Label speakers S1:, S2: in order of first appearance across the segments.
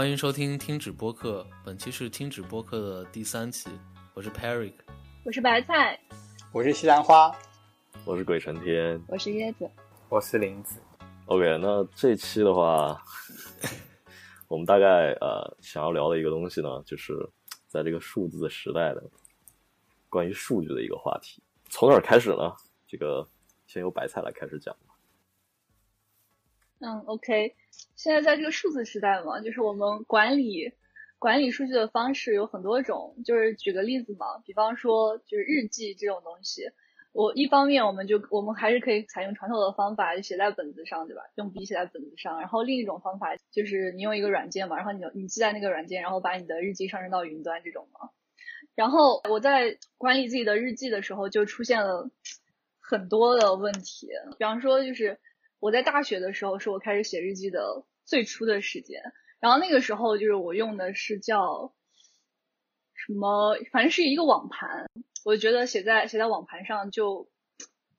S1: 欢迎收听听止播客，本期是听止播客的第三期，我是 Perry，
S2: 我是白菜，
S3: 我是西兰花，
S4: 我是鬼成天，
S5: 我是椰子，
S6: 我是林子。
S4: OK，那这期的话，我们大概呃想要聊的一个东西呢，就是在这个数字时代的关于数据的一个话题。从哪儿开始呢？这个先由白菜来开始讲吧。
S2: 嗯，OK。现在在这个数字时代嘛，就是我们管理管理数据的方式有很多种。就是举个例子嘛，比方说就是日记这种东西，我一方面我们就我们还是可以采用传统的方法就写在本子上，对吧？用笔写在本子上。然后另一种方法就是你用一个软件嘛，然后你你记在那个软件，然后把你的日记上升到云端这种嘛。然后我在管理自己的日记的时候，就出现了很多的问题，比方说就是。我在大学的时候是我开始写日记的最初的时间，然后那个时候就是我用的是叫什么，反正是一个网盘，我觉得写在写在网盘上就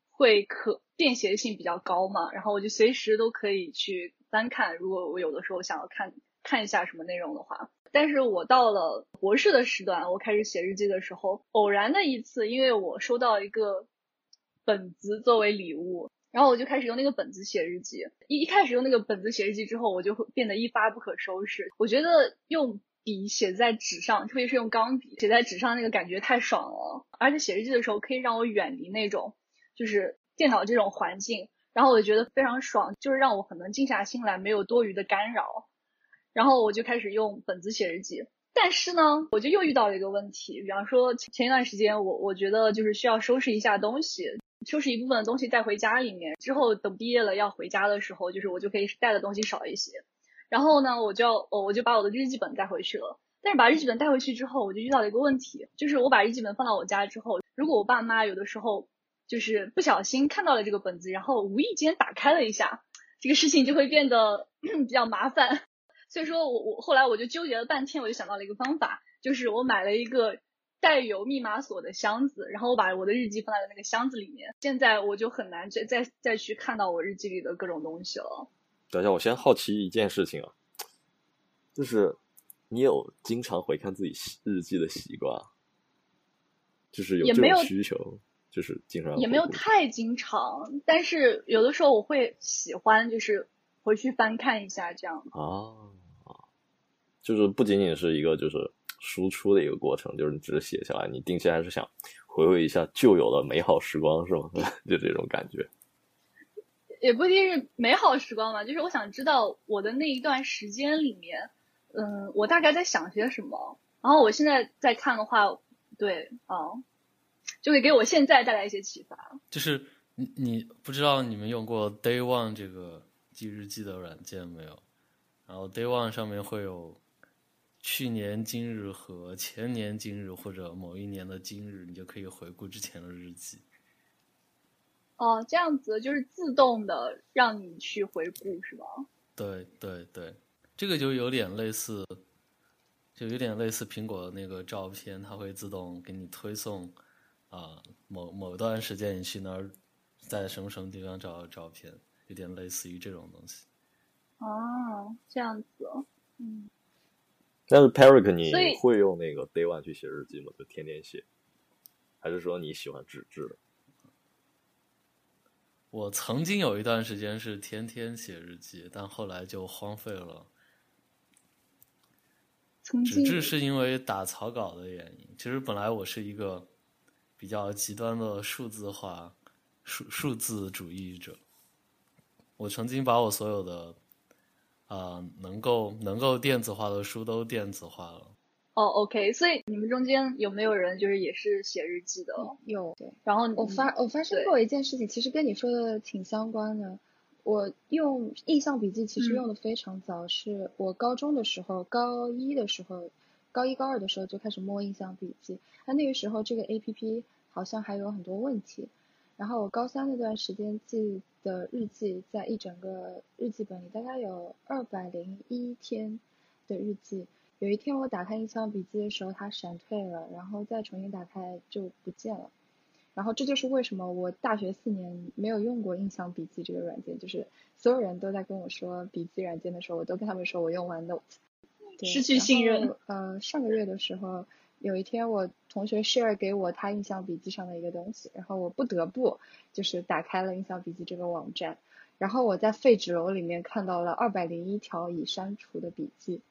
S2: 会可便携性比较高嘛，然后我就随时都可以去翻看，如果我有的时候想要看看一下什么内容的话。但是我到了博士的时段，我开始写日记的时候，偶然的一次，因为我收到一个本子作为礼物。然后我就开始用那个本子写日记，一一开始用那个本子写日记之后，我就会变得一发不可收拾。我觉得用笔写在纸上，特别是用钢笔写在纸上，那个感觉太爽了。而且写日记的时候可以让我远离那种就是电脑这种环境，然后我就觉得非常爽，就是让我很能静下心来，没有多余的干扰。然后我就开始用本子写日记，但是呢，我就又遇到了一个问题，比方说前一段时间我我觉得就是需要收拾一下东西。收拾一部分的东西带回家里面，之后等毕业了要回家的时候，就是我就可以带的东西少一些。然后呢，我就我我就把我的日记本带回去了。但是把日记本带回去之后，我就遇到了一个问题，就是我把日记本放到我家之后，如果我爸妈有的时候就是不小心看到了这个本子，然后无意间打开了一下，这个事情就会变得 比较麻烦。所以说我我后来我就纠结了半天，我就想到了一个方法，就是我买了一个。带有密码锁的箱子，然后我把我的日记放在了那个箱子里面。现在我就很难再再再去看到我日记里的各种东西了。
S4: 等一下，我先好奇一件事情啊，就是你有经常回看自己日记的习惯，就是有这种需求，就是经常
S2: 也没有太经常，但是有的时候我会喜欢，就是回去翻看一下这样。
S4: 啊，就是不仅仅是一个就是。输出的一个过程，就是你只是写下来，你定期还是想回味一下旧有的美好时光，是吗？就这种感觉，
S2: 也不一定是美好时光吧，就是我想知道我的那一段时间里面，嗯，我大概在想些什么。然后我现在在看的话，对，啊，就会给我现在带来一些启发。
S1: 就是你你不知道你们用过 Day One 这个记日记的软件没有？然后 Day One 上面会有。去年今日和前年今日，或者某一年的今日，你就可以回顾之前的日记。
S2: 哦，这样子就是自动的让你去回顾，是吧？
S1: 对对对，这个就有点类似，就有点类似苹果的那个照片，它会自动给你推送啊，某某段时间你去那儿，在什么什么地方找到照片，有点类似于这种东西。
S2: 哦，这样子，嗯。
S4: 但是 Peric，你会用那个 Day One 去写日记吗？就天天写，还是说你喜欢纸质的？
S1: 我曾经有一段时间是天天写日记，但后来就荒废了。纸质是因为打草稿的原因。其实本来我是一个比较极端的数字化数数字主义者，我曾经把我所有的。啊，能够能够电子化的书都电子化了。
S2: 哦，OK，所以你们中间有没有人就是也是写日记的？
S5: 有，对。
S2: 然后
S5: 我发我发生过一件事情，其实跟你说的挺相关的。我用印象笔记其实用的非常早，是我高中的时候，高一的时候，高一高二的时候就开始摸印象笔记。那那个时候这个 APP 好像还有很多问题。然后我高三那段时间记的日记，在一整个日记本里大概有二百零一天的日记。有一天我打开印象笔记的时候，它闪退了，然后再重新打开就不见了。然后这就是为什么我大学四年没有用过印象笔记这个软件，就是所有人都在跟我说笔记软件的时候，我都跟他们说我用 OneNote。
S2: 失去信任。
S5: 呃，上个月的时候，有一天我同学 share 给我他印象笔记上的一个东西，然后我不得不就是打开了印象笔记这个网站，然后我在废纸篓里面看到了二百零一条已删除的笔记，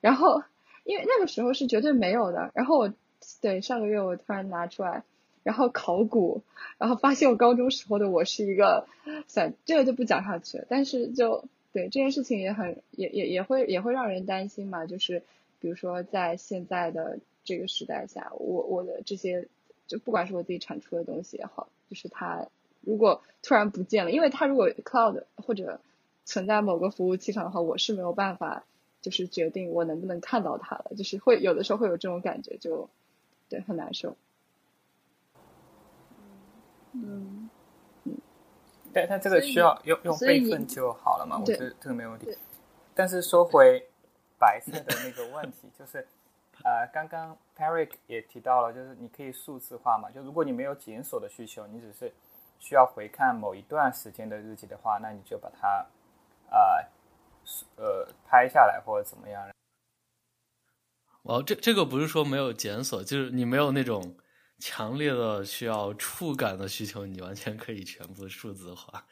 S5: 然后因为那个时候是绝对没有的，然后我对上个月我突然拿出来。然后考古，然后发现我高中时候的我是一个，算这个就不讲下去了。但是就对这件事情也很也也也会也会让人担心嘛。就是比如说在现在的这个时代下，我我的这些就不管是我自己产出的东西也好，就是它如果突然不见了，因为它如果 cloud 或者存在某个服务器上的话，我是没有办法就是决定我能不能看到它了，就是会有的时候会有这种感觉，就对很难受。
S2: 嗯，
S3: 但但这个需要用用备份就好了嘛？我觉得这个没问题。但是说回白色的那个问题，就是呃，刚刚 Perry 也提到了，就是你可以数字化嘛。就如果你没有检索的需求，你只是需要回看某一段时间的日记的话，那你就把它呃呃拍下来或者怎么样。
S1: 哦，这这个不是说没有检索，就是你没有那种。强烈的需要触感的需求，你完全可以全部数字化，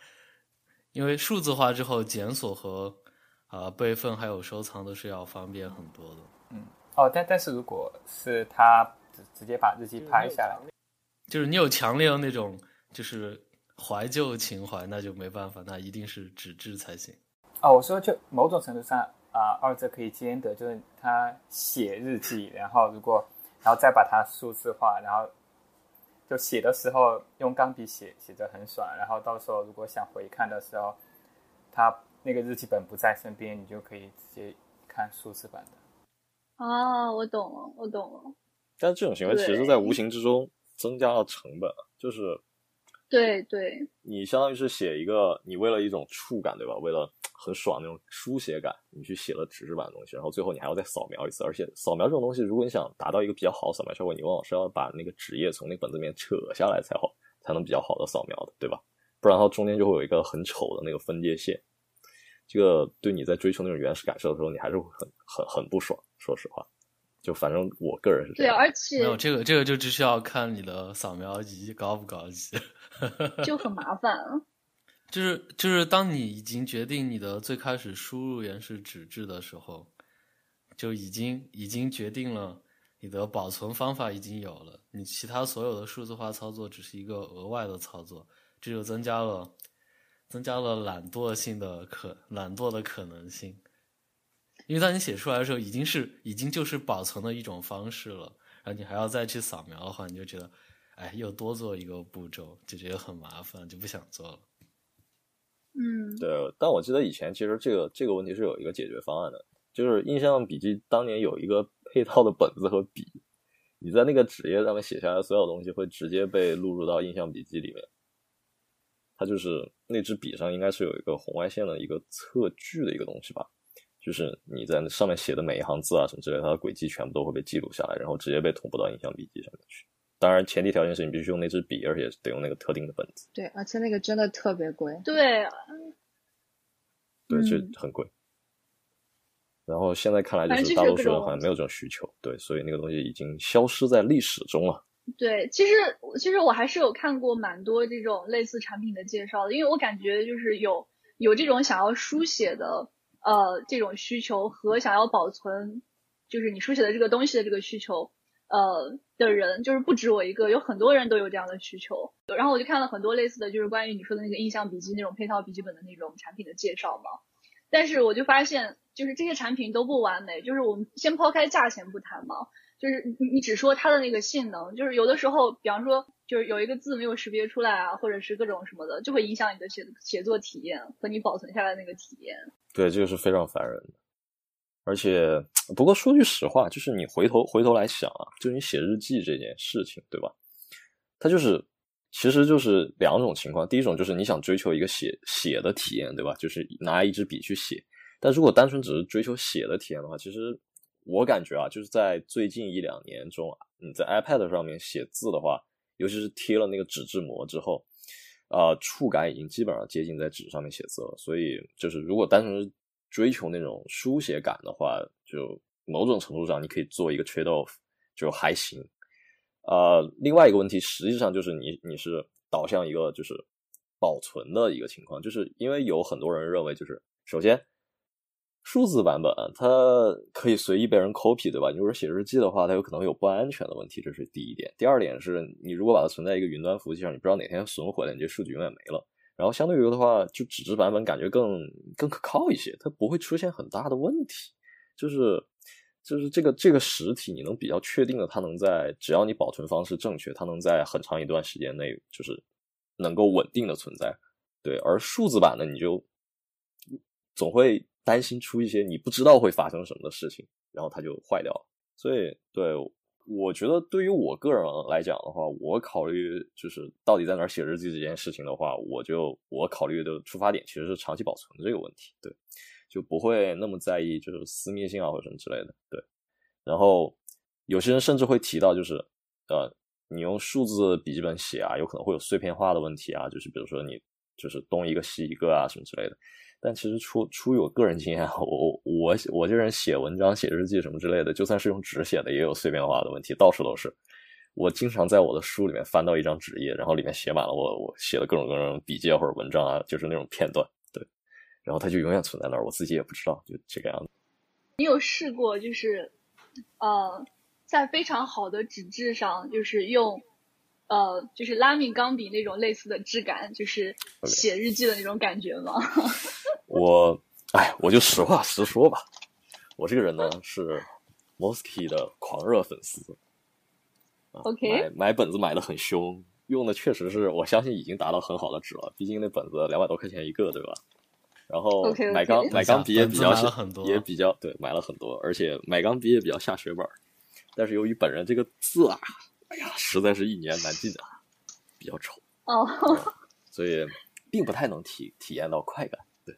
S1: 因为数字化之后检索和啊备份还有收藏都是要方便很多的。
S3: 嗯，哦，但但是如果是他直直接把日记拍下来，
S1: 就是你有强烈的那种就是怀旧情怀，那就没办法，那一定是纸质才行。
S3: 哦，我说就某种程度上啊，二者可以兼得，就是他写日记，然后如果。然后再把它数字化，然后就写的时候用钢笔写，写着很爽。然后到时候如果想回看的时候，他那个日记本不在身边，你就可以直接看数字版的。
S2: 啊，我懂了，我懂了。
S4: 但这种行为其实，在无形之中增加了成本，就是。
S2: 对对，
S4: 你相当于是写一个，你为了一种触感，对吧？为了很爽那种书写感，你去写了纸质版的东西，然后最后你还要再扫描一次。而且扫描这种东西，如果你想达到一个比较好的扫描效果，你往往是要把那个纸页从那本子里面扯下来才好，才能比较好的扫描的，对吧？不然的话，中间就会有一个很丑的那个分界线。这个对你在追求那种原始感受的时候，你还是会很很很不爽。说实话。就反正我个人是这样，
S2: 对，而且
S1: 没有这个，这个就只需要看你的扫描仪高不高级，
S2: 就很麻烦。
S1: 就是就是，当你已经决定你的最开始输入源是纸质的时候，就已经已经决定了你的保存方法已经有了，你其他所有的数字化操作只是一个额外的操作，这就增加了增加了懒惰性的可懒惰的可能性。因为当你写出来的时候，已经是已经就是保存的一种方式了，然后你还要再去扫描的话，你就觉得，哎，又多做一个步骤，就觉得很麻烦，就不想做了。
S2: 嗯，
S4: 对。但我记得以前其实这个这个问题是有一个解决方案的，就是印象笔记当年有一个配套的本子和笔，你在那个纸页上面写下来所有东西会直接被录入到印象笔记里面。它就是那支笔上应该是有一个红外线的一个测距的一个东西吧。就是你在那上面写的每一行字啊什么之类，它的轨迹全部都会被记录下来，然后直接被同步到印象笔记上面去。当然，前提条件是你必须用那支笔，而且得用那个特定的本子。
S5: 对，而且那个真的特别贵。
S2: 对，
S4: 对，就很贵。然后现在看来，就是大多数人好像没有这种需求。对，所以那个东西已经消失在历史中了。
S2: 对，其实其实我还是有看过蛮多这种类似产品的介绍的，因为我感觉就是有有这种想要书写的。呃，这种需求和想要保存，就是你书写的这个东西的这个需求，呃的人，就是不止我一个，有很多人都有这样的需求。然后我就看了很多类似的就是关于你说的那个印象笔记那种配套笔记本的那种产品的介绍嘛。但是我就发现，就是这些产品都不完美。就是我们先抛开价钱不谈嘛，就是你你只说它的那个性能，就是有的时候，比方说。就是有一个字没有识别出来啊，或者是各种什么的，就会影响你的写写作体验和你保存下来那个体验。
S4: 对，这个是非常烦人的。而且，不过说句实话，就是你回头回头来想啊，就你写日记这件事情，对吧？它就是，其实就是两种情况。第一种就是你想追求一个写写的体验，对吧？就是拿一支笔去写。但如果单纯只是追求写的体验的话，其实我感觉啊，就是在最近一两年中，你在 iPad 上面写字的话。尤其是贴了那个纸质膜之后，啊，触感已经基本上接近在纸上面写字了。所以，就是如果单纯追求那种书写感的话，就某种程度上你可以做一个 trade off，就还行。呃，另外一个问题实际上就是你你是导向一个就是保存的一个情况，就是因为有很多人认为就是首先。数字版本它可以随意被人 copy，对吧？你如果写日记的话，它有可能有不安全的问题，这是第一点。第二点是你如果把它存在一个云端服务器上，你不知道哪天损毁了，你这数据永远没了。然后相对于的话，就纸质版本感觉更更可靠一些，它不会出现很大的问题。就是就是这个这个实体，你能比较确定的，它能在只要你保存方式正确，它能在很长一段时间内就是能够稳定的存在。对，而数字版的你就总会。担心出一些你不知道会发生什么的事情，然后它就坏掉了。所以，对我觉得对于我个人来讲的话，我考虑就是到底在哪儿写日记这件事情的话，我就我考虑的出发点其实是长期保存这个问题，对，就不会那么在意就是私密性啊或者什么之类的，对。然后有些人甚至会提到，就是呃，你用数字笔记本写啊，有可能会有碎片化的问题啊，就是比如说你就是东一个西一个啊什么之类的。但其实出出于我个人经验，我我我这人写文章、写日记什么之类的，就算是用纸写的，也有碎片化的问题，到处都是。我经常在我的书里面翻到一张纸页，然后里面写满了我我写的各种各样笔记或者文章啊，就是那种片段，对。然后它就永远存在那儿，我自己也不知道，就这个样子。
S2: 你有试过，就是呃，在非常好的纸质上，就是用。呃，就是拉米钢笔那种类似的质感，就是写日记的那种感觉吗？
S4: 我，哎，我就实话实说吧，我这个人呢是 Mosky 的狂热粉丝。
S2: OK，
S4: 买买本子买的很凶，用的确实是我相信已经达到很好的纸了，毕竟那本子两百多块钱一个，对吧？然后买钢买钢笔也比较也比较对，买了很多，而且买钢笔也比较下血本，但是由于本人这个字啊。哎呀，实在是一年难尽啊，比较丑
S2: 哦，
S4: 所以并不太能体体验到快感。对，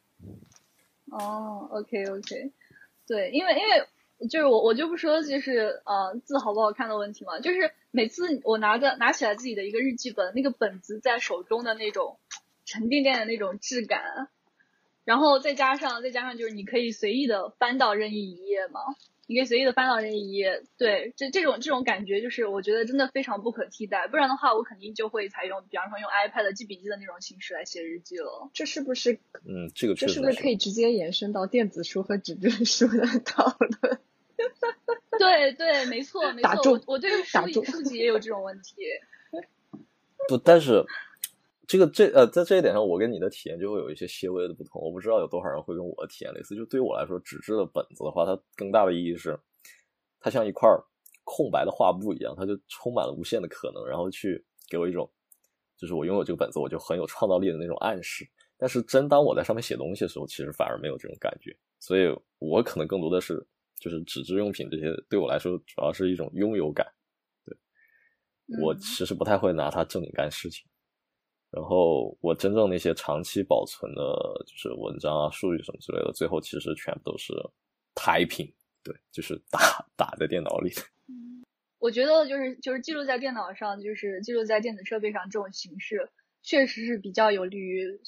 S2: 哦，OK OK，对，因为因为就是我我就不说就是呃字好不好看的问题嘛，就是每次我拿着拿起来自己的一个日记本，那个本子在手中的那种沉甸甸的那种质感，然后再加上再加上就是你可以随意的翻到任意一页嘛。你可以随意的翻到这一页，对，这这种这种感觉就是我觉得真的非常不可替代。不然的话，我肯定就会采用，比方说用 iPad 记笔记的那种形式来写日记了。
S5: 这是不是？
S4: 嗯，这个
S5: 这是不是可以直接延伸到电子书和纸质书的讨论？
S2: 对对，没错没错，我我对书书籍也有这种问题。
S4: 不，但是。这个这呃，在这一点上，我跟你的体验就会有一些些微的不同。我不知道有多少人会跟我的体验类似。就对于我来说，纸质的本子的话，它更大的意义是，它像一块空白的画布一样，它就充满了无限的可能，然后去给我一种，就是我拥有这个本子，我就很有创造力的那种暗示。但是真当我在上面写东西的时候，其实反而没有这种感觉。所以我可能更多的是，就是纸质用品这些对我来说，主要是一种拥有感。对，我其实不太会拿它正经干事情。然后我真正那些长期保存的，就是文章啊、数据什么之类的，最后其实全部都是台屏对，就是打打在电脑里。
S2: 嗯，我觉得就是就是记录在电脑上，就是记录在电子设备上这种形式，确实是比较有利于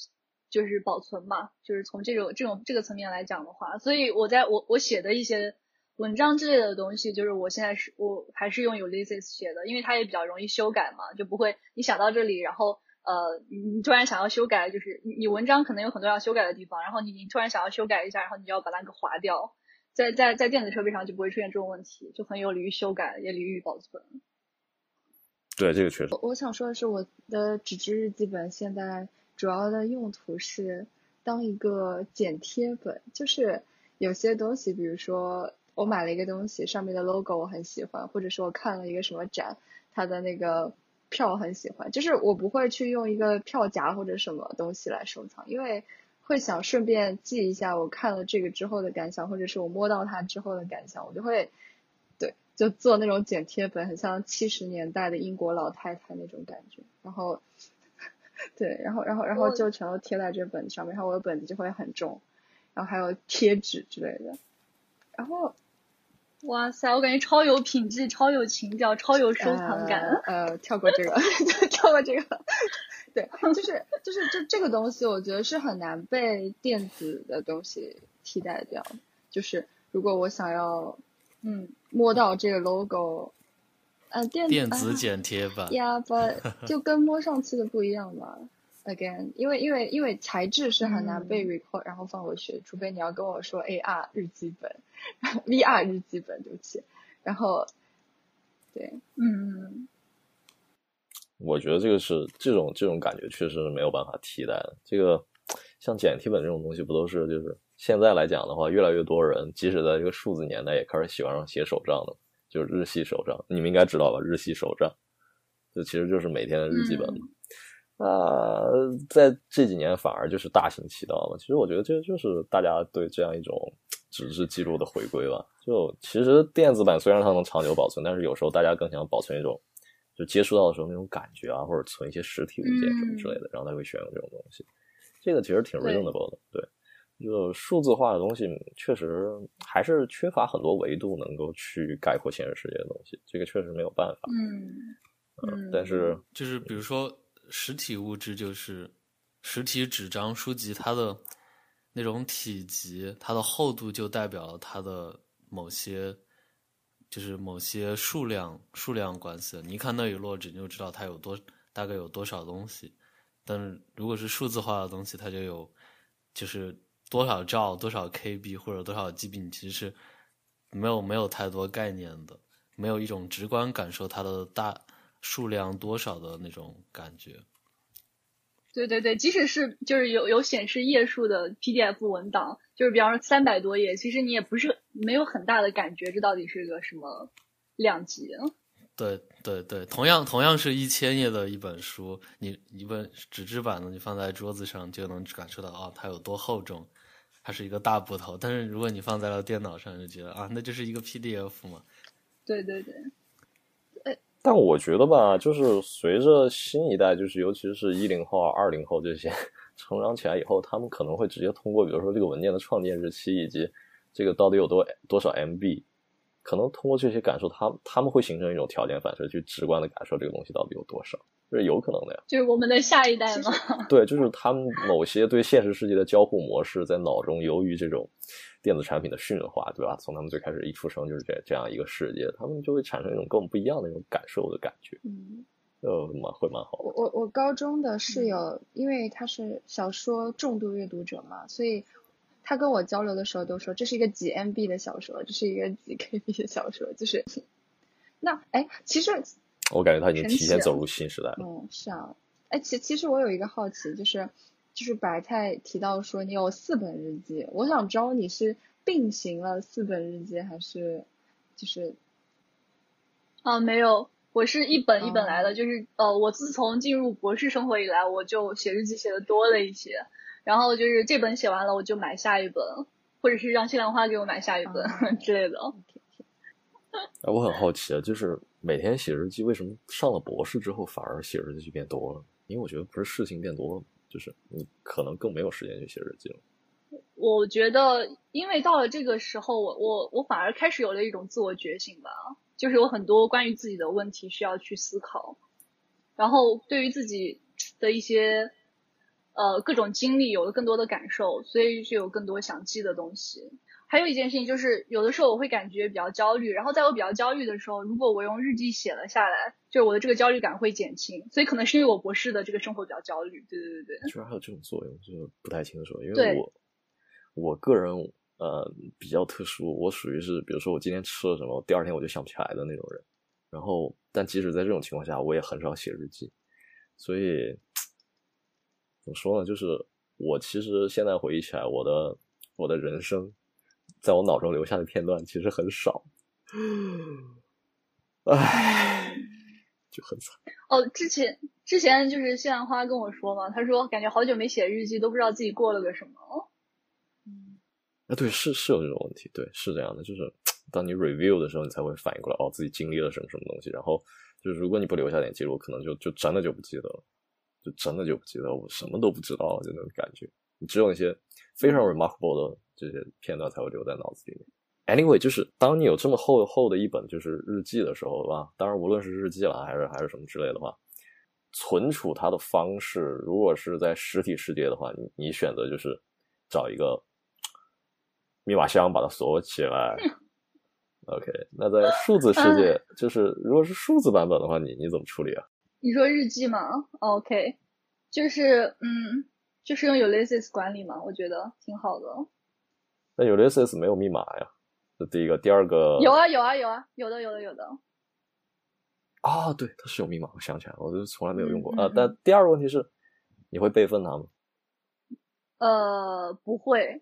S2: 就是保存嘛。就是从这种这种这个层面来讲的话，所以我在我我写的一些文章之类的东西，就是我现在是我还是用 Ulysses 写的，因为它也比较容易修改嘛，就不会你想到这里，然后。呃，你突然想要修改，就是你你文章可能有很多要修改的地方，然后你你突然想要修改一下，然后你就要把它给划掉，在在在电子设备上就不会出现这种问题，就很有利于修改，也利于保存。
S4: 对，这个确实。
S5: 我想说的是，我的纸质日记本现在主要的用途是当一个剪贴本，就是有些东西，比如说我买了一个东西，上面的 logo 我很喜欢，或者是我看了一个什么展，它的那个。票很喜欢，就是我不会去用一个票夹或者什么东西来收藏，因为会想顺便记一下我看了这个之后的感想，或者是我摸到它之后的感想，我就会，对，就做那种剪贴本，很像七十年代的英国老太太那种感觉，然后，对，然后然后然后就全都贴在这本子上面，然后我的本子就会很重，然后还有贴纸之类的，然后。
S2: 哇塞，我感觉超有品质，超有情调，超有收藏感。
S5: 呃，跳过这个，跳过这个。对，就是就是这这个东西，我觉得是很难被电子的东西替代掉。就是如果我想要嗯，摸到这个 logo，呃，电
S1: 电子剪贴板
S5: 呀，不就跟摸上去的不一样嘛？Again，因为因为因为材质是很难被 record 然后放回去，除非你要跟我说 AR 日记本，VR 日记本，对不起。然后，对，
S2: 嗯，
S4: 我觉得这个是这种这种感觉确实是没有办法替代的。这个像简体本这种东西，不都是就是现在来讲的话，越来越多人即使在这个数字年代，也开始喜欢上写手账的，就是日系手账。你们应该知道吧？日系手账，这其实就是每天的日记本。啊，在这几年反而就是大行其道了。其实我觉得这就是大家对这样一种。纸质记录的回归吧，就其实电子版虽然它能长久保存，但是有时候大家更想保存一种，就接触到的时候那种感觉啊，或者存一些实体物件什么之类的，然后他会选用这种东西。这个其实挺 reasonable 的，对，就数字化的东西确实还是缺乏很多维度能够去概括现实世界的东西，这个确实没有办法。
S2: 嗯
S4: 嗯，但是
S1: 就是比如说实体物质，就是实体纸张书籍，它的。那种体积，它的厚度就代表了它的某些，就是某些数量数量关系。你一看那一摞纸，你就知道它有多大概有多少东西。但是如果是数字化的东西，它就有就是多少兆、多少 KB 或者多少 GB，你其实是没有没有太多概念的，没有一种直观感受它的大数量多少的那种感觉。
S2: 对对对，即使是就是有有显示页数的 PDF 文档，就是比方说三百多页，其实你也不是没有很大的感觉，这到底是个什么量级？
S1: 对对对，同样同样是一千页的一本书，你一本纸质版的，你放在桌子上就能感受到啊，它有多厚重，它是一个大部头。但是如果你放在了电脑上，就觉得啊，那就是一个 PDF 嘛。
S2: 对对对。
S4: 但我觉得吧，就是随着新一代，就是尤其是一零后、二零后这些 成长起来以后，他们可能会直接通过，比如说这个文件的创建日期以及这个到底有多多少 MB，可能通过这些感受，他他们会形成一种条件反射，去直观的感受这个东西到底有多少。这是有可能的呀，
S2: 就是我们的下一代吗？
S4: 对，就是他们某些对现实世界的交互模式，在脑中由于这种电子产品的驯化，对吧？从他们最开始一出生就是这这样一个世界，他们就会产生一种跟我们不一样的那种感受的感觉，
S5: 嗯，
S4: 呃，蛮会蛮好。
S5: 我我我高中的室友，因为他是小说重度阅读者嘛，所以他跟我交流的时候都说这是一个几 MB 的小说，这是一个几 KB 的小说，就是那哎，其实。
S4: 我感觉他已经提前走入新时代了。
S5: 嗯，是啊。哎，其其实我有一个好奇，就是就是白菜提到说你有四本日记，我想知道你是并行了四本日记，还是就是
S2: 啊没有，我是一本一本来的。就是呃，我自从进入博士生活以来，我就写日记写的多了一些。然后就是这本写完了，我就买下一本，或者是让西兰花给我买下一本 之类的。
S4: 哎，我很好奇啊，就是每天写日记，为什么上了博士之后反而写日记变多了？因为我觉得不是事情变多了，就是你可能更没有时间去写日记了。
S2: 我觉得，因为到了这个时候，我我我反而开始有了一种自我觉醒吧，就是有很多关于自己的问题需要去思考，然后对于自己的一些呃各种经历有了更多的感受，所以就有更多想记的东西。还有一件事情就是，有的时候我会感觉比较焦虑，然后在我比较焦虑的时候，如果我用日记写了下来，就我的这个焦虑感会减轻。所以可能是因为我博士的这个生活比较焦虑。对对对对。
S4: 居然还有这种作用，就不太清楚。因为我我个人呃比较特殊，我属于是比如说我今天吃了什么，第二天我就想不起来的那种人。然后，但即使在这种情况下，我也很少写日记。所以怎么说呢？就是我其实现在回忆起来，我的我的人生。在我脑中留下的片段其实很少，唉，就很惨。
S2: 哦，之前之前就是谢兰花跟我说嘛，他说感觉好久没写日记，都不知道自己过了个什么。
S5: 嗯，
S4: 啊，对，是是有这种问题，对，是这样的，就是当你 review 的时候，你才会反应过来，哦，自己经历了什么什么东西。然后就是如果你不留下点记录，可能就就真的就不记得了，就真的就不记得，我什么都不知道就那种感觉。你只有那些非常 remarkable 的。这些片段才会留在脑子里面。Anyway，就是当你有这么厚厚的一本就是日记的时候，吧？当然，无论是日记了还是还是什么之类的话，存储它的方式，如果是在实体世界的话，你你选择就是找一个密码箱把它锁起来，OK，那在数字世界，就是如果是数字版本的话，你你怎么处理啊？
S2: 你说日记吗？OK，就是嗯，就是用 Ulysses 管理嘛，我觉得挺好的。
S4: 那 Ulysses 没有密码呀？这第一个，第二个
S2: 有啊有啊有啊，有的有的有的。
S4: 啊，对，它是有密码，我想起来了，我就从来没有用过啊。但第二个问题是，你会备份它吗？
S2: 呃，不会。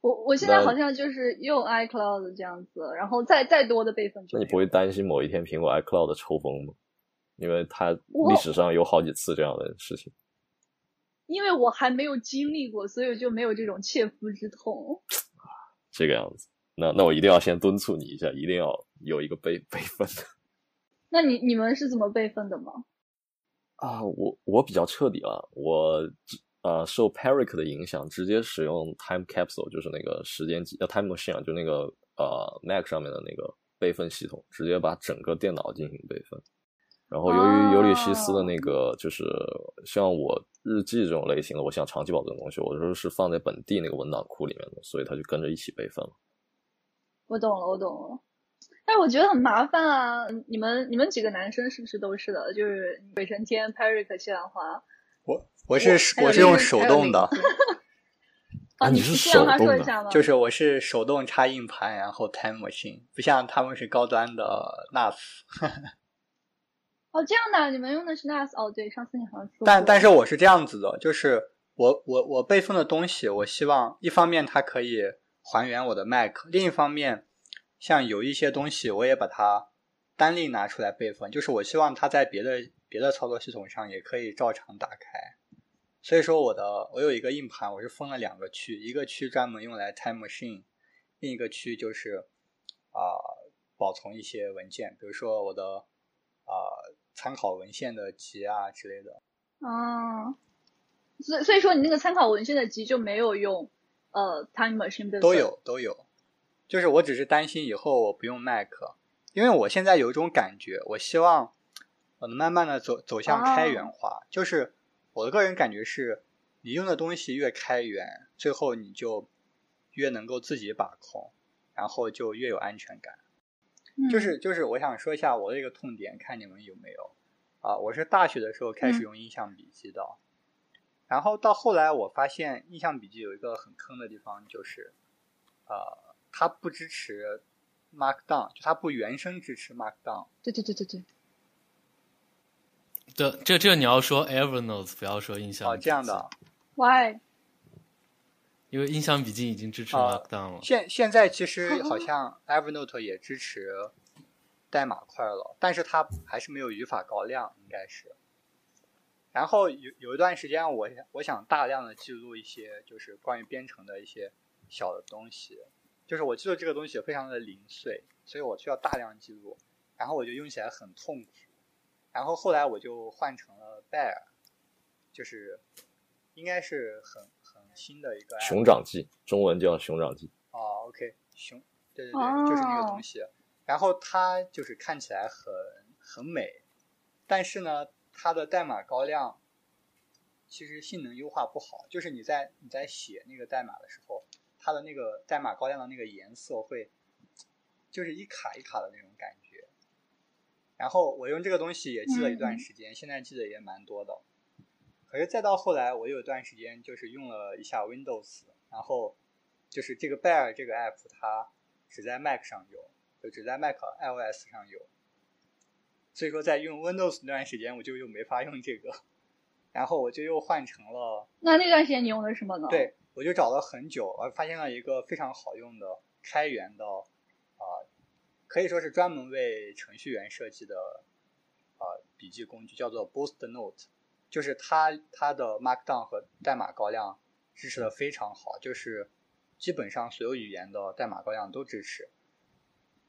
S2: 我我现在好像就是用 iCloud 这样子，然后再再多的备份就。
S4: 那你不会担心某一天苹果 iCloud 抽风吗？因为他历史上有好几次这样的事情。
S2: 因为我还没有经历过，所以就没有这种切肤之痛。
S4: 这个样子，那那我一定要先敦促你一下，一定要有一个备 备份的。
S2: 那你你们是怎么备份的吗？
S4: 啊，我我比较彻底了，我呃受 Peric 的影响，直接使用 Time Capsule，就是那个时间机呃 Time Machine，就那个呃 Mac 上面的那个备份系统，直接把整个电脑进行备份。然后由于尤里西斯的那个就是像我日记这种类型的，我想长期保存东西，我说是放在本地那个文档库里面的，所以它就跟着一起备份了。
S2: 我懂了，我懂了。但我觉得很麻烦啊！你们你们几个男生是不是都是的？就是鬼神天、Peric、谢兰花。
S6: 我我是我是用手动的。
S2: 啊，
S4: 你
S2: 是
S4: 手动
S2: 的？
S6: 就是我是手动插硬盘，然后 Time Machine，不像他们是高端的 NAS。
S2: 哦，这样的，你们用的是 NAS？哦，对，上次你好像说。
S6: 但但是我是这样子的，就是我我我备份的东西，我希望一方面它可以还原我的 Mac，另一方面。像有一些东西，我也把它单另拿出来备份，就是我希望它在别的别的操作系统上也可以照常打开。所以说，我的我有一个硬盘，我是分了两个区，一个区专门用来 Time Machine，另一个区就是啊保存一些文件，比如说我的啊参考文献的集啊之类的。
S2: 啊，所所以说你那个参考文献的集就没有用呃 Time Machine 的
S6: 都有都有。就是我只是担心以后我不用 Mac，因为我现在有一种感觉，我希望我能慢慢的走走向开源化。就是我的个人感觉是，你用的东西越开源，最后你就越能够自己把控，然后就越有安全感。就是就是我想说一下我的一个痛点，看你们有没有啊？我是大学的时候开始用印象笔记的，然后到后来我发现印象笔记有一个很坑的地方，就是呃。它不支持 Markdown，就它不原生支持 Markdown。
S5: 对对对对对。
S1: 这这这你要说 Evernote，不要说印象。
S6: 哦，这样的。
S2: Why？
S1: 因为印象笔记已经支持 Markdown 了。
S6: 现现在其实好像 Evernote 也支持代码块了，但是它还是没有语法高亮，应该是。然后有有一段时间，我我想大量的记录一些就是关于编程的一些小的东西。就是我记录这个东西非常的零碎，所以我需要大量记录，然后我就用起来很痛苦。然后后来我就换成了 Bear，就是应该是很很新的一个
S4: 熊掌记，中文叫熊掌记。
S6: 哦，OK，熊，对对对，就是那个东西。然后它就是看起来很很美，但是呢，它的代码高亮，其实性能优化不好。就是你在你在写那个代码的时候。它的那个代码高亮的那个颜色会，就是一卡一卡的那种感觉。然后我用这个东西也记了一段时间，现在记得也蛮多的。可是再到后来，我有一段时间就是用了一下 Windows，然后就是这个 Bear 这个 app 它只在 Mac 上有，就只在 Mac iOS 上有。所以说在用 Windows 那段时间，我就又没法用这个，然后我就又换成了。
S2: 那那段时间你用的什么呢？
S6: 对。我就找了很久，我发现了一个非常好用的开源的，啊，可以说是专门为程序员设计的，啊，笔记工具叫做 Boost Note，就是它它的 Markdown 和代码高亮支持的非常好，就是基本上所有语言的代码高亮都支持。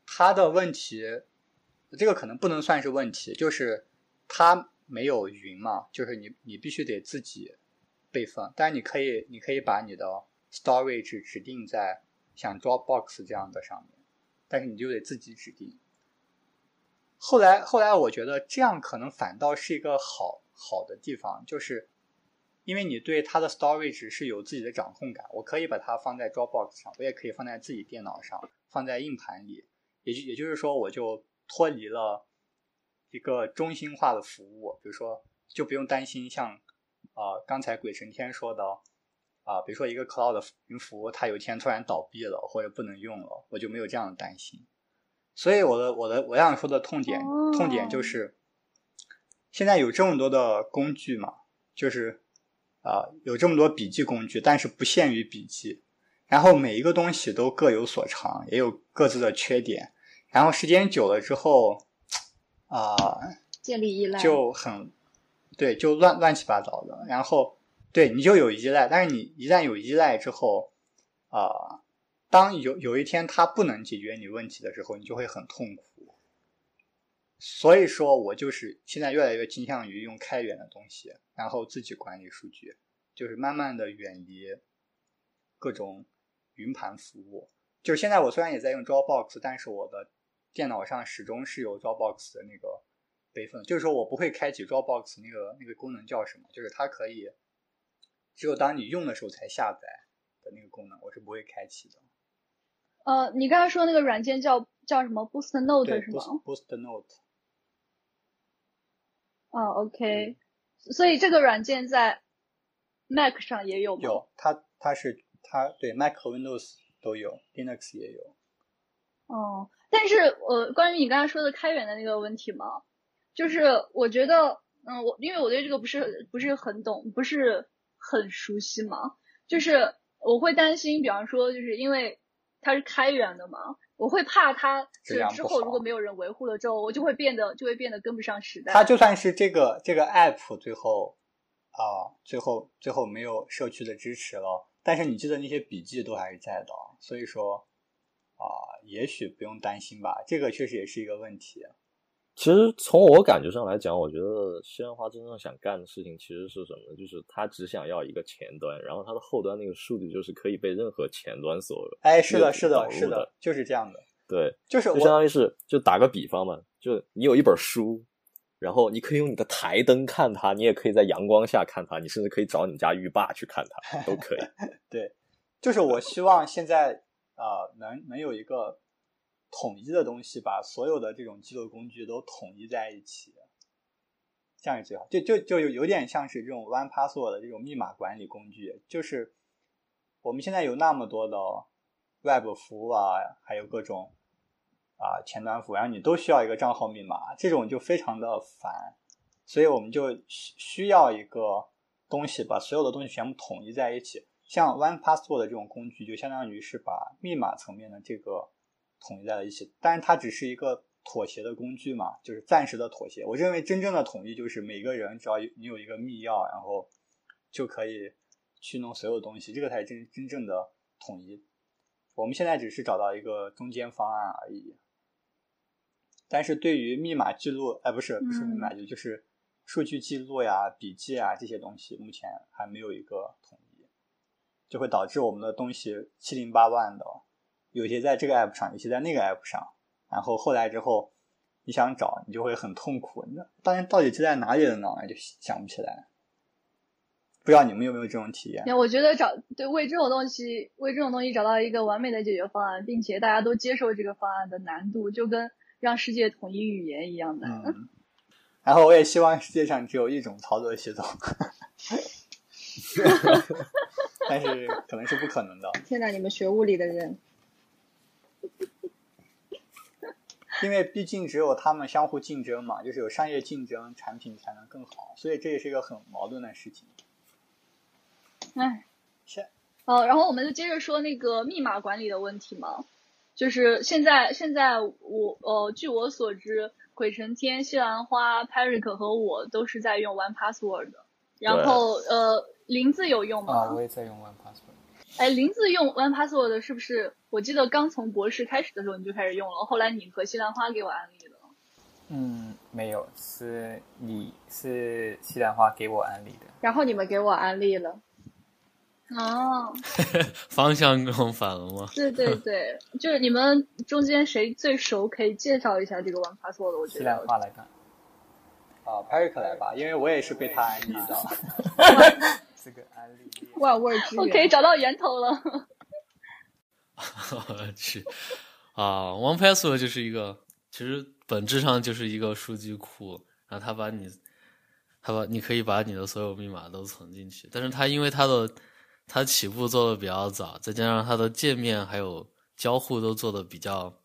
S6: 它的问题，这个可能不能算是问题，就是它没有云嘛，就是你你必须得自己。备份，但是你可以，你可以把你的 storage 指定在像 Dropbox 这样的上面，但是你就得自己指定。后来，后来我觉得这样可能反倒是一个好好的地方，就是因为你对它的 storage 是有自己的掌控感。我可以把它放在 Dropbox 上，我也可以放在自己电脑上，放在硬盘里，也就也就是说，我就脱离了一个中心化的服务，比如说就不用担心像啊刚才鬼神天说的啊，比如说一个 cloud 云服务它有一天突然倒闭了或者不能用了，我就没有这样的担心。所以我的我的我想说的痛点痛点就是，现在有这么多的工具嘛，就是啊有这么多笔记工具，但是不限于笔记，然后每一个东西都各有所长，也有各自的缺点，然后时间久了之后，啊
S5: 建立依赖
S6: 就很对，就乱乱七八糟的，然后对你就有依赖，但是你一旦有依赖之后，啊。当有有一天它不能解决你问题的时候，你就会很痛苦。所以说我就是现在越来越倾向于用开源的东西，然后自己管理数据，就是慢慢的远离各种云盘服务。就是现在我虽然也在用 Dropbox，但是我的电脑上始终是有 Dropbox 的那个备份，就是说我不会开启 Dropbox 那个那个功能叫什么？就是它可以只有当你用的时候才下载的那个功能，我是不会开启的。
S2: 呃，你刚才说那个软件叫叫什么？Boost Note 是吗
S6: ？Boost Note。
S2: 哦，OK。所以这个软件在 Mac 上也有吗？
S6: 有，它它是它对 Mac 和 Windows 都有，Linux 也有。
S2: 哦，但是呃，关于你刚才说的开源的那个问题嘛，就是我觉得，嗯，我因为我对这个不是不是很懂，不是很熟悉嘛，就是我会担心，比方说，就是因为。它是开源的嘛？我会怕它是之后如果没有人维护了之后，我就会变得就会变得跟不上时代。
S6: 它就算是这个这个 app 最后啊，最后最后没有社区的支持了，但是你记得那些笔记都还是在的，所以说啊，也许不用担心吧。这个确实也是一个问题。
S4: 其实从我感觉上来讲，我觉得西兰花真正想干的事情其实是什么？就是他只想要一个前端，然后他的后端那个数据就是可以被任何前端所
S6: 哎，是的，是的，是的，就是这样的。
S4: 对，
S6: 就是
S4: 就相当于是，就打个比方嘛，就你有一本书，然后你可以用你的台灯看它，你也可以在阳光下看它，你甚至可以找你家浴霸去看它，都可以。
S6: 对，就是我希望现在啊，能能有一个。统一的东西，把所有的这种记录工具都统一在一起，这样是最好。就就就有有点像是这种 One Password 的这种密码管理工具，就是我们现在有那么多的 Web 服务啊，还有各种啊前端服务，然后你都需要一个账号密码，这种就非常的烦，所以我们就需需要一个东西，把所有的东西全部统一在一起。像 One Password 的这种工具，就相当于是把密码层面的这个。统一在了一起，但是它只是一个妥协的工具嘛，就是暂时的妥协。我认为真正的统一就是每个人只要你有一个密钥，然后就可以去弄所有东西，这个才是真真正的统一。我们现在只是找到一个中间方案而已。但是对于密码记录，哎，不是不是密码记录，就是数据记录呀、笔记啊这些东西，目前还没有一个统一，就会导致我们的东西七零八乱的。有些在这个 app 上，有些在那个 app 上，然后后来之后，你想找，你就会很痛苦。那当然，到底是在哪里的呢？就想不起来。不知道你们有没有这种体验？
S2: 我觉得找对为这种东西，为这种东西找到一个完美的解决方案，并且大家都接受这个方案的难度，就跟让世界统一语言一样的。
S6: 嗯。然后我也希望世界上只有一种操作系统。但是可能是不可能的。
S5: 天哪！你们学物理的人。
S6: 因为毕竟只有他们相互竞争嘛，就是有商业竞争，产品才能更好，所以这也是一个很矛盾的事情。
S2: 哎，哦，然后我们就接着说那个密码管理的问题嘛，就是现在现在我呃，据我所知，鬼神天、西兰花、Parik 和我都是在用 One Password 的，然后呃，林子有用吗？
S3: 啊，我也在用 One Password。
S2: 哎，林子用 One Password 是不是？我记得刚从博士开始的时候你就开始用了，后来你和西兰花给我安利的。
S3: 嗯，没有，是你是西兰花给我安利的。
S5: 然后你们给我安利了。
S2: 哦，
S1: 方向弄反了吗？
S2: 对对对，就是你们中间谁最熟，可以介绍一下这个 One Password。我觉得
S3: 西兰花来看。
S6: 啊，Parik 来吧，因为我也是被他安利的。
S3: 这个案例
S5: 万味之源
S2: ，OK，找到源头了。
S1: 我 去，啊，OnePassword 就是一个，其实本质上就是一个数据库，然后他把你，他把你可以把你的所有密码都存进去，但是他因为他的他起步做的比较早，再加上他的界面还有交互都做的比较，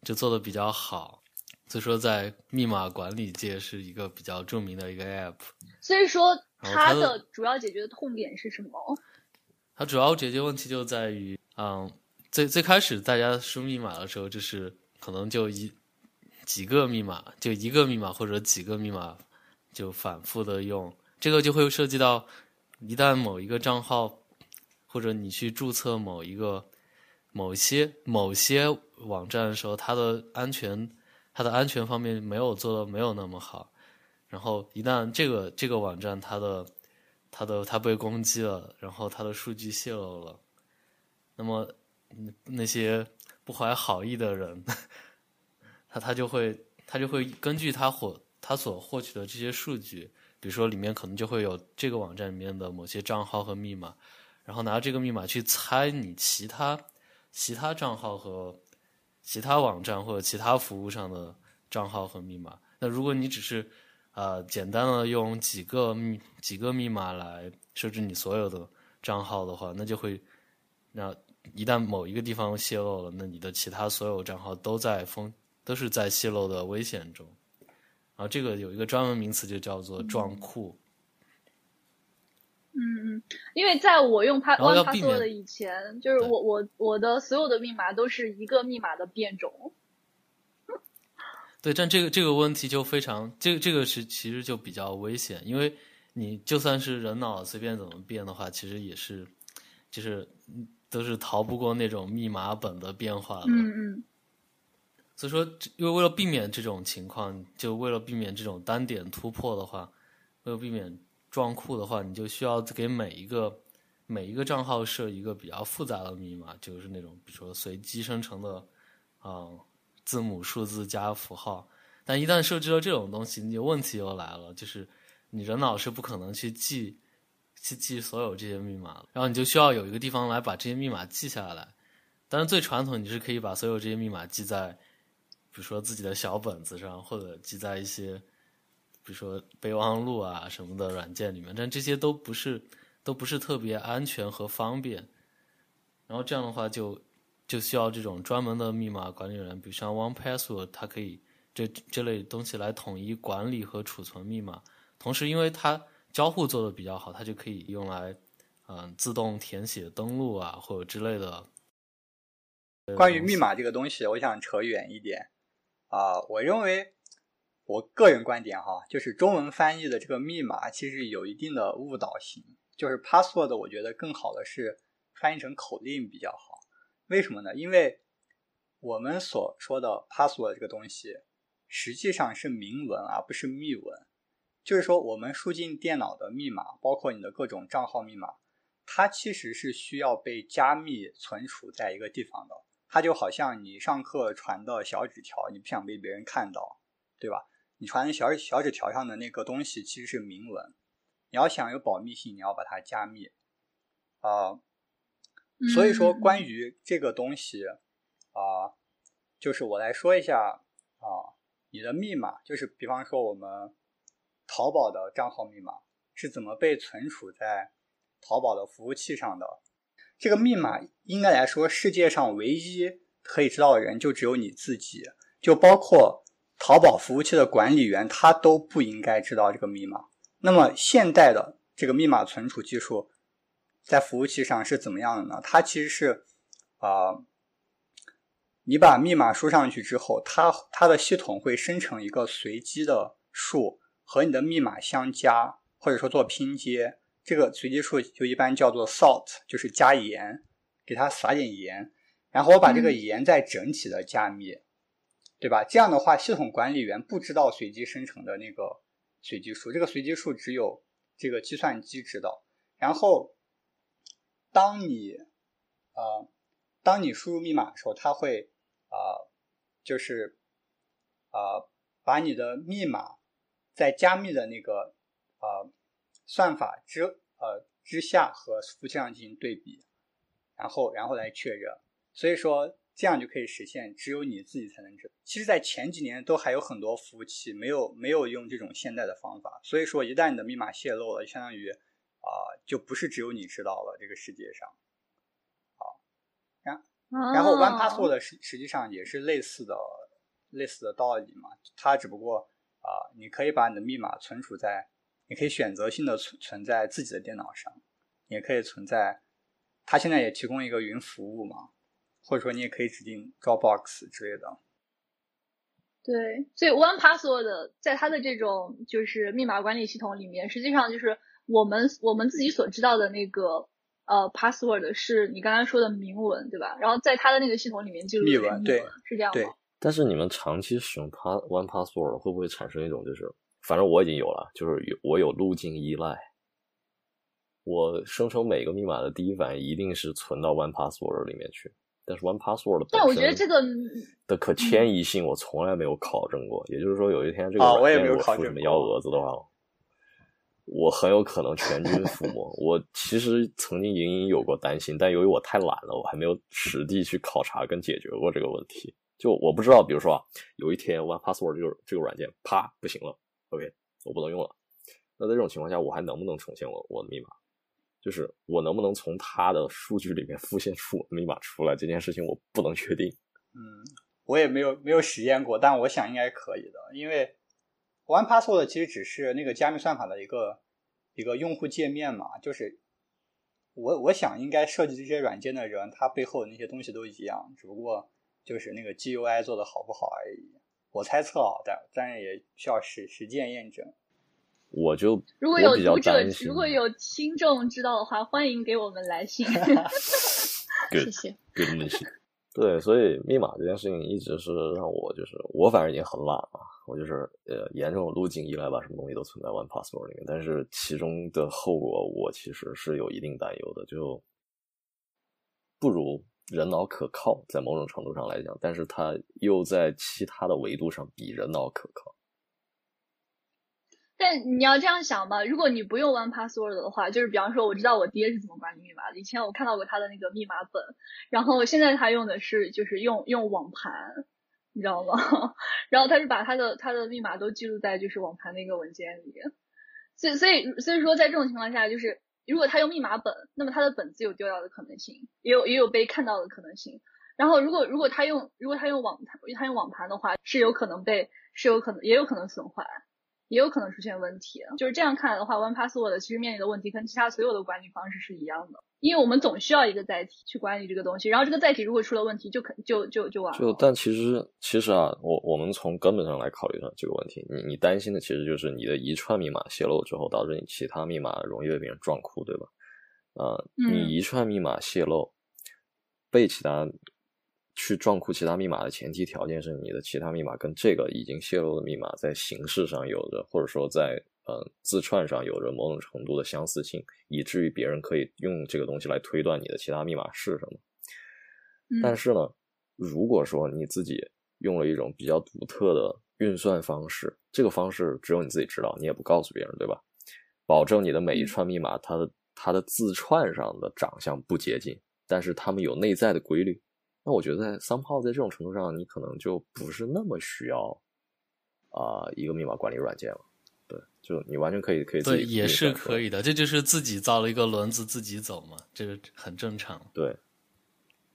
S1: 就做的比较好。所以说，在密码管理界是一个比较著名的一个 App。
S2: 所以说，
S1: 它
S2: 的主要解决的痛点是什么？
S1: 它主要解决问题就在于，嗯，最最开始大家输密码的时候，就是可能就一几个密码，就一个密码或者几个密码，就反复的用。这个就会涉及到，一旦某一个账号，或者你去注册某一个、某些、某些网站的时候，它的安全。它的安全方面没有做的没有那么好，然后一旦这个这个网站它的它的它被攻击了，然后它的数据泄露了，那么那些不怀好意的人，他他就会他就会根据他获他所获取的这些数据，比如说里面可能就会有这个网站里面的某些账号和密码，然后拿这个密码去猜你其他其他账号和。其他网站或者其他服务上的账号和密码。那如果你只是，呃，简单的用几个密几个密码来设置你所有的账号的话，那就会，那一旦某一个地方泄露了，那你的其他所有账号都在风都是在泄露的危险中。然后这个有一个专门名词，就叫做撞库。
S2: 嗯嗯，因为在我用 Pass One Password 的以前，就是我我我的所有的密码都是一个密码的变种。
S1: 对，但这个这个问题就非常，这个这个是其实就比较危险，因为你就算是人脑随便怎么变的话，其实也是，就是都是逃不过那种密码本的变化的。
S2: 嗯嗯。
S1: 所以说，因为为了避免这种情况，就为了避免这种单点突破的话，为了避免。撞库的话，你就需要给每一个每一个账号设一个比较复杂的密码，就是那种比如说随机生成的啊字母、数字加符号。但一旦设置了这种东西，你问题又来了，就是你人脑是不可能去记去记所有这些密码，然后你就需要有一个地方来把这些密码记下来。但是最传统，你是可以把所有这些密码记在比如说自己的小本子上，或者记在一些。比如说备忘录啊什么的软件里面，但这些都不是都不是特别安全和方便。然后这样的话，就就需要这种专门的密码管理人，比如像 OnePassword，它可以这这类东西来统一管理和储存密码。同时，因为它交互做的比较好，它就可以用来嗯自动填写登录啊或者之类的。
S6: 关于密码这个东西，我想扯远一点啊，我认为。我个人观点哈，就是中文翻译的这个密码其实有一定的误导性。就是 password，我觉得更好的是翻译成口令比较好。为什么呢？因为我们所说的 password 这个东西，实际上是明文而不是密文。就是说，我们输进电脑的密码，包括你的各种账号密码，它其实是需要被加密存储在一个地方的。它就好像你上课传的小纸条，你不想被别人看到，对吧？你传小小纸条上的那个东西其实是明文，你要想有保密性，你要把它加密啊。所以说，关于这个东西啊，就是我来说一下啊，你的密码，就是比方说我们淘宝的账号密码是怎么被存储在淘宝的服务器上的。这个密码应该来说，世界上唯一可以知道的人就只有你自己，就包括。淘宝服务器的管理员他都不应该知道这个密码。那么现代的这个密码存储技术在服务器上是怎么样的呢？它其实是啊，你把密码输上去之后，它它的系统会生成一个随机的数和你的密码相加，或者说做拼接。这个随机数就一般叫做 salt，就是加盐，给它撒点盐，然后我把这个盐再整体的加密。对吧？这样的话，系统管理员不知道随机生成的那个随机数，这个随机数只有这个计算机知道。然后，当你呃，当你输入密码的时候，它会啊，就是啊，把你的密码在加密的那个呃算法之呃之下和服务器上进行对比，然后然后来确认。所以说。这样就可以实现只有你自己才能知道。其实，在前几年都还有很多服务器没有没有用这种现代的方法，所以说一旦你的密码泄露了，就相当于啊就不是只有你知道了这个世界上。啊，然然后 One Password 实实际上也是类似的类似的道理嘛，它只不过啊你可以把你的密码存储在，你可以选择性的存存在自己的电脑上，也可以存在，它现在也提供一个云服务嘛。或者说你也可以指定 Dropbox 之类的。
S2: 对，所以 One Password 在它的这种就是密码管理系统里面，实际上就是我们我们自己所知道的那个呃 password 是你刚才说的明文，对吧？然后在它的那个系统里面记录
S6: 密
S2: 文，
S6: 对，
S2: 是这样
S6: 吗？
S4: 但是你们长期使用 Pass One Password 会不会产生一种就是，反正我已经有了，就是有我有路径依赖。我生成每个密码的第一反应一定是存到 One Password 里面去。但是 One Password
S2: 但我觉得这个
S4: 的可迁移性我从来没有考证过。也就是说，有一天这个软件我出什么幺蛾子的话，我很有可能全军覆没。我其实曾经隐隐有过担心，但由于我太懒了，我还没有实地去考察跟解决过这个问题。就我不知道，比如说啊，有一天 One Password 这个这个软件啪不行了，OK，我不能用了。那在这种情况下，我还能不能重现我我的密码？就是我能不能从他的数据里面复现出我的密码出来这件事情，我不能确定。
S6: 嗯，我也没有没有实验过，但我想应该可以的，因为 One Password 其实只是那个加密算法的一个一个用户界面嘛，就是我我想应该设计这些软件的人，他背后的那些东西都一样，只不过就是那个 GUI 做的好不好而已。我猜测啊，但但是也需要实实践验证。
S4: 我就
S2: 如果有读者，如果有听众知道的话，欢迎给我们来信。
S5: 谢谢。
S4: 对，所以密码这件事情一直是让我就是我反正已经很懒了，我就是呃严重路径依赖，把什么东西都存在 One Password 里面。但是其中的后果，我其实是有一定担忧的，就不如人脑可靠，在某种程度上来讲，但是它又在其他的维度上比人脑可靠。
S2: 但你要这样想吧，如果你不用 One Password 的话，就是比方说，我知道我爹是怎么管理密码的。以前我看到过他的那个密码本，然后现在他用的是就是用用网盘，你知道吗？然后他是把他的他的密码都记录在就是网盘那个文件里。所以所以所以说，在这种情况下，就是如果他用密码本，那么他的本子有丢掉的可能性，也有也有被看到的可能性。然后如果如果他用如果他用网他用网盘的话，是有可能被是有可能也有可能损坏。也有可能出现问题，就是这样看来的话，One Password 其实面临的问题跟其他所有的管理方式是一样的，因为我们总需要一个载体去管理这个东西，然后这个载体如果出了问题，就可就就就完了。
S4: 就但其实其实啊，我我们从根本上来考虑上这个问题，你你担心的其实就是你的一串密码泄露之后，导致你其他密码容易被别人撞库，对吧？呃，你一串密码泄露，被其他。去撞库其他密码的前提条件是你的其他密码跟这个已经泄露的密码在形式上有着，或者说在呃字串上有着某种程度的相似性，以至于别人可以用这个东西来推断你的其他密码是什么。但是呢，如果说你自己用了一种比较独特的运算方式，这个方式只有你自己知道，你也不告诉别人，对吧？保证你的每一串密码它的它的字串上的长相不接近，但是它们有内在的规律。那我觉得在三炮在这种程度上，你可能就不是那么需要啊一个密码管理软件了。对，就你完全可以可以自己
S1: 也是可以的，这就是自己造了一个轮子自己走嘛，这个很正常。
S4: 对，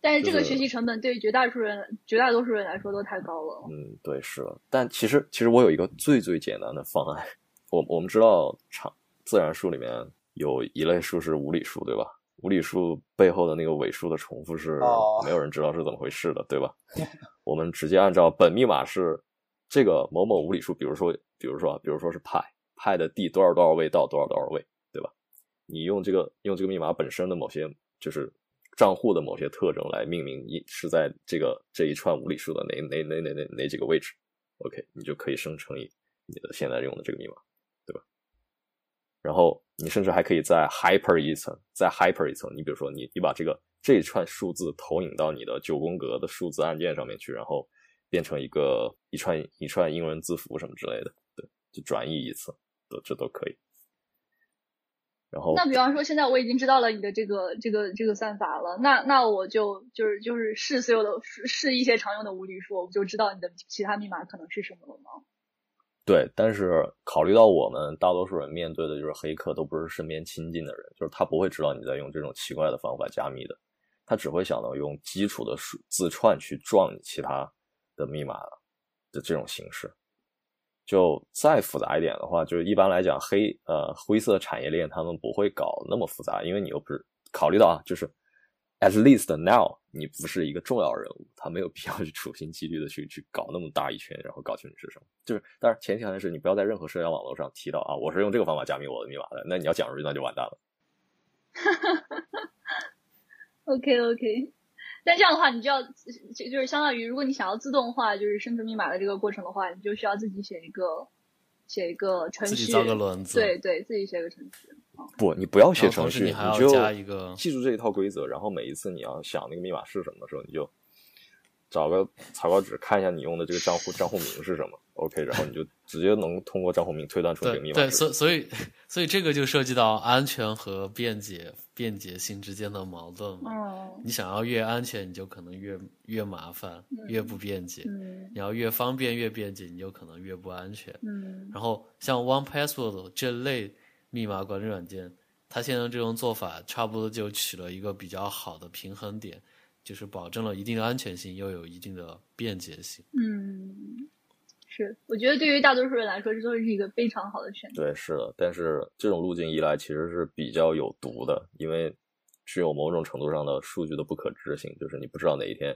S2: 但是这个学习成本对于绝大多数人绝大多数人来说都太高了。
S4: 嗯，对，是的。但其实其实我有一个最最简单的方案，我我们知道常自然数里面有一类数是无理数，对吧？无理数背后的那个尾数的重复是没有人知道是怎么回事的，对吧？我们直接按照本密码是这个某某无理数，比如说，比如说，比如说是派派的第多少多少位到多少多少位，对吧？你用这个用这个密码本身的某些就是账户的某些特征来命名，一是在这个这一串无理数的哪哪哪哪哪哪几个位置，OK，你就可以生成一你的现在用的这个密码。对吧然后你甚至还可以在 hyper 一层，在 hyper 一层，你比如说你你把这个这一串数字投影到你的九宫格的数字按键上面去，然后变成一个一串一串英文字符什么之类的，对，就转译一次，都这都可以。然后
S2: 那比方说，现在我已经知道了你的这个这个这个算法了，那那我就就是就是试所有的试一些常用的无理数，我就知道你的其他密码可能是什么了吗？
S4: 对，但是考虑到我们大多数人面对的就是黑客，都不是身边亲近的人，就是他不会知道你在用这种奇怪的方法加密的，他只会想到用基础的数字串去撞你其他的密码的这种形式。就再复杂一点的话，就是一般来讲，黑呃灰色产业链他们不会搞那么复杂，因为你又不是考虑到啊，就是 at least now 你不是一个重要人物，他没有必要去处心积虑的去去搞那么大一圈，然后搞清楚是什么。就是，但是前提条件是你不要在任何社交网络上提到啊，我是用这个方法加密我的密码的，那你要讲出去那就完蛋了。
S2: 哈哈哈哈哈。OK OK。但这样的话，你就要就就是相当于，如果你想要自动化就是生成密码的这个过程的话，你就需要自己写一个写一个程序，自
S1: 己造个轮子，
S2: 对对，自己写个程序。
S4: 不，你不要写程序，
S1: 你还
S4: 要
S1: 加一个
S4: 记住这一套规则，然后每一次你要想那个密码是什么的时候，你就找个草稿纸看一下你用的这个账户账户名是什么。OK，然后你就直接能通过账户名推断出这个密码。
S1: 对，所所以所以这个就涉及到安全和便捷便捷性之间的矛盾。你想要越安全，你就可能越越麻烦，越不便捷。
S2: 嗯。
S1: 你要越方便越便捷，你就可能越不安全。
S2: 嗯。
S1: 然后像 One Password 这类密码管理软件，它现在这种做法差不多就取了一个比较好的平衡点，就是保证了一定的安全性，又有一定的便捷性。
S2: 嗯。是，我觉得对于大多数人来说，这都是一个非常好的选择。
S4: 对，是的，但是这种路径依赖其实是比较有毒的，因为具有某种程度上的数据的不可知性，就是你不知道哪一天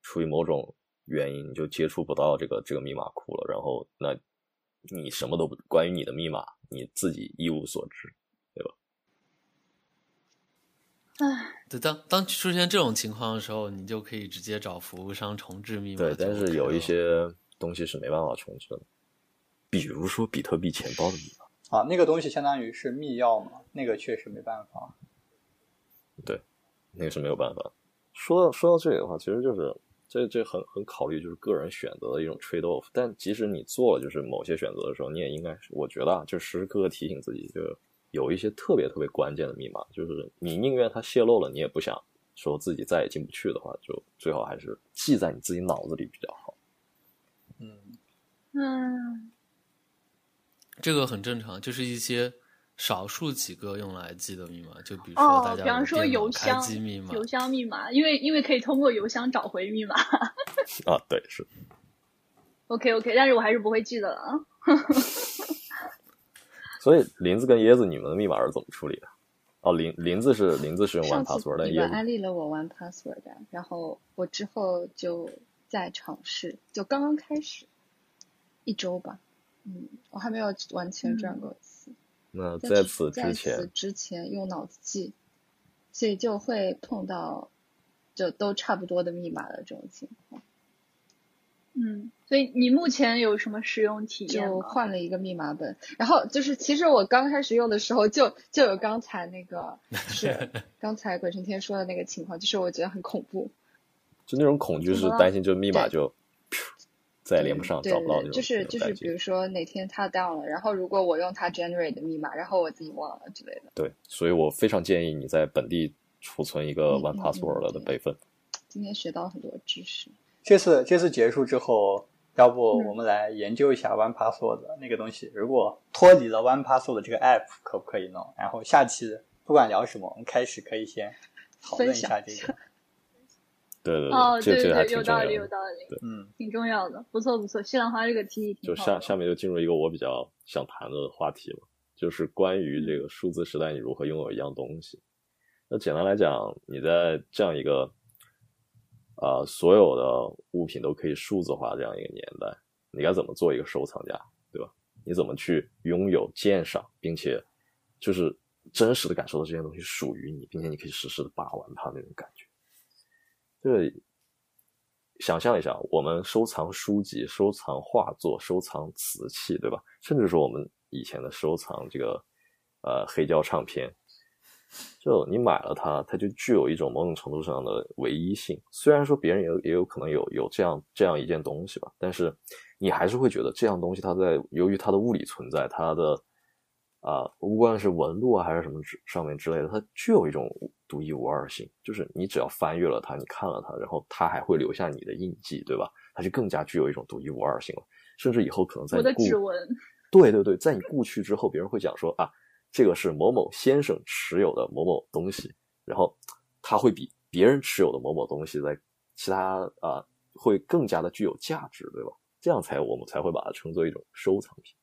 S4: 出于某种原因你就接触不到这个这个密码库了，然后那你什么都不关于你的密码，你自己一无所知，对吧？
S2: 唉，
S1: 对，当当出现这种情况的时候，你就可以直接找服务商重置密码。
S4: 对，但是有一些。东西是没办法重置的，比如说比特币钱包的密
S6: 码啊，那个东西相当于是密钥嘛，那个确实没办法。
S4: 对，那个是没有办法。说到说到这里的话，其实就是这这很很考虑就是个人选择的一种 trade off。但即使你做了就是某些选择的时候，你也应该是我觉得啊，就时时刻刻提醒自己，就有一些特别特别关键的密码，就是你宁愿它泄露了，你也不想说自己再也进不去的话，就最好还是记在你自己脑子里比较好。
S6: 嗯
S2: 嗯，
S1: 这个很正常，就是一些少数几个用来记的密码，就比如
S2: 说
S1: 大家
S2: 比方说邮箱
S1: 密码，
S2: 邮箱密码，因为因为可以通过邮箱找回密码。
S4: 啊，对，是。
S2: OK OK，但是我还是不会记得了。
S4: 所以林子跟椰子，你们的密码是怎么处理的？哦，林林子是林子是用 One Password 的，椰子
S5: 安利了我 One Password 的，然后我之后就。在尝试，就刚刚开始一周吧，嗯，我还没有完全转过词。
S4: 那在此
S5: 之
S4: 前，
S5: 之前用脑子记，所以就会碰到就都差不多的密码的这种情况。
S2: 嗯，所以你目前有什么使用体验
S5: 就换了一个密码本，然后就是其实我刚开始用的时候就就有刚才那个 是刚才鬼神天说的那个情况，就是我觉得很恐怖。
S4: 就那种恐惧是担心，就密码就再也连不上，找不到那种。
S5: 就是就是，比如说哪天它 down 了，然后如果我用它 generate 的密码，然后我自己忘了之类的。
S4: 对，所以我非常建议你在本地储存一个 one password 的备份。
S5: 今天学到很多知识。
S6: 这次这次结束之后，要不我们来研究一下 one password 那个东西？如果脱离了 one password 这个 app，可不可以弄？然后下期不管聊什么，我们开始可以先讨论一下这个。
S4: 对对
S2: 对，
S4: 这这还
S2: 挺重要的，有道理，
S6: 嗯，
S2: 挺重要的，不错不错。西兰花这个提议挺
S4: 好。就下下面就进入一个我比较想谈的话题了，就是关于这个数字时代你如何拥有一样东西。那简单来讲，你在这样一个啊所有的物品都可以数字化这样一个年代，你该怎么做一个收藏家，对吧？你怎么去拥有鉴赏，并且就是真实的感受到这些东西属于你，并且你可以实时的把玩它那种感觉。对，想象一下，我们收藏书籍、收藏画作、收藏瓷器，对吧？甚至说我们以前的收藏这个呃黑胶唱片，就你买了它，它就具有一种某种程度上的唯一性。虽然说别人也也有可能有有这样这样一件东西吧，但是你还是会觉得这样东西它在由于它的物理存在，它的啊，不管是纹路啊还是什么之上面之类的，它具有一种独一无二性。就是你只要翻阅了它，你看了它，然后它还会留下你的印记，对吧？它就更加具有一种独一无二性了。甚至以后可能在
S2: 我的指纹，
S4: 对对对，在你故去之后，别人会讲说啊，这个是某某先生持有的某某东西，然后它会比别人持有的某某东西在其他啊会更加的具有价值，对吧？这样才我们才会把它称作一种收藏品。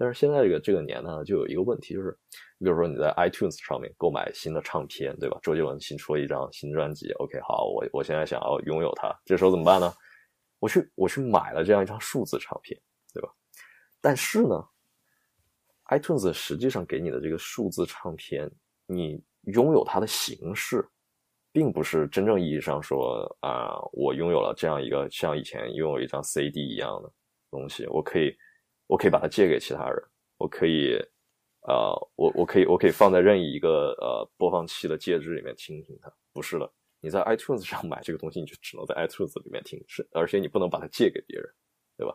S4: 但是现在这个这个年呢，就有一个问题，就是你比如说你在 iTunes 上面购买新的唱片，对吧？周杰伦新出了一张新专辑，OK，好，我我现在想要拥有它，这时候怎么办呢？我去我去买了这样一张数字唱片，对吧？但是呢，iTunes 实际上给你的这个数字唱片，你拥有它的形式，并不是真正意义上说啊，我拥有了这样一个像以前拥有一张 CD 一样的东西，我可以。我可以把它借给其他人，我可以，呃，我我可以我可以放在任意一个呃播放器的介质里面听听它。不是的，你在 iTunes 上买这个东西，你就只能在 iTunes 里面听，是而且你不能把它借给别人，对吧？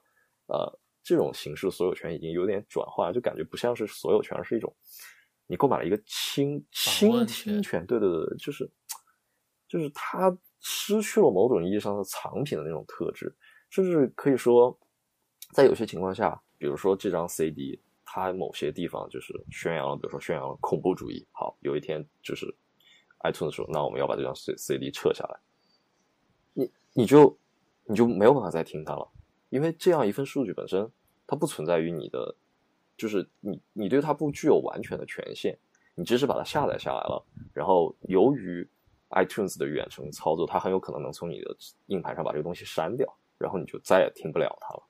S4: 呃，这种形式所有权已经有点转化，就感觉不像是所有权，是一种你购买了一个倾倾听权，对对对，就是就是它失去了某种意义上的藏品的那种特质，甚至可以说，在有些情况下。比如说这张 CD，它某些地方就是宣扬了，比如说宣扬了恐怖主义。好，有一天就是 iTunes 说，那我们要把这张 C CD 撤下来，你你就你就没有办法再听它了，因为这样一份数据本身它不存在于你的，就是你你对它不具有完全的权限，你只是把它下载下来了，然后由于 iTunes 的远程操作，它很有可能能从你的硬盘上把这个东西删掉，然后你就再也听不了它了。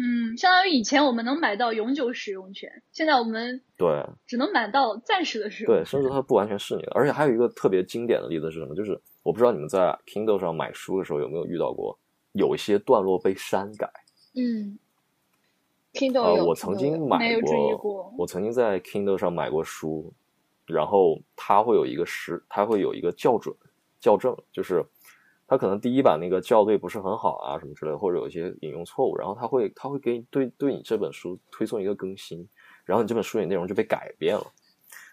S2: 嗯，相当于以前我们能买到永久使用权，现在我们
S4: 对
S2: 只能买到暂时的使用。
S4: 对，甚至它不完全是你的。而且还有一个特别经典的例子是什么？就是我不知道你们在 Kindle 上买书的时候有没有遇到过，有一些段落被删改。
S5: 嗯，Kindle
S4: 有。我曾经买
S2: 过，
S4: 我曾经在 Kindle 上买过书，然后它会有一个时，它会有一个校准、校正，就是。他可能第一版那个校对不是很好啊，什么之类的，或者有一些引用错误，然后他会他会给你对对你这本书推送一个更新，然后你这本书里内容就被改变了。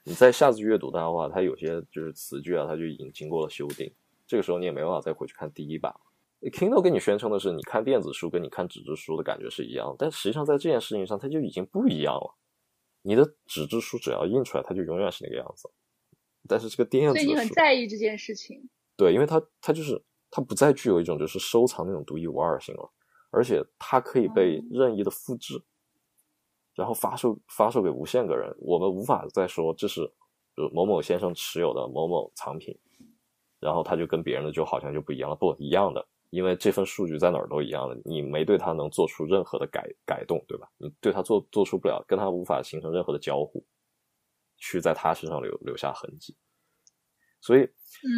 S4: 你再下次阅读它的话，它有些就是词句啊，它就已经经过了修订。这个时候你也没办法再回去看第一版了。Kindle 跟你宣称的是，你看电子书跟你看纸质书的感觉是一样，但实际上在这件事情上，它就已经不一样了。你的纸质书只要印出来，它就永远是那个样子。但是这个电子书，所以
S2: 你很在意这件事情。
S4: 对，因为它它就是。它不再具有一种就是收藏那种独一无二性了，而且它可以被任意的复制，然后发售发售给无限个人。我们无法再说这是呃某某先生持有的某某藏品，然后他就跟别人的就好像就不一样了。不一样的，因为这份数据在哪儿都一样的，你没对它能做出任何的改改动，对吧？你对它做做出不了，跟它无法形成任何的交互，去在它身上留留下痕迹。所以，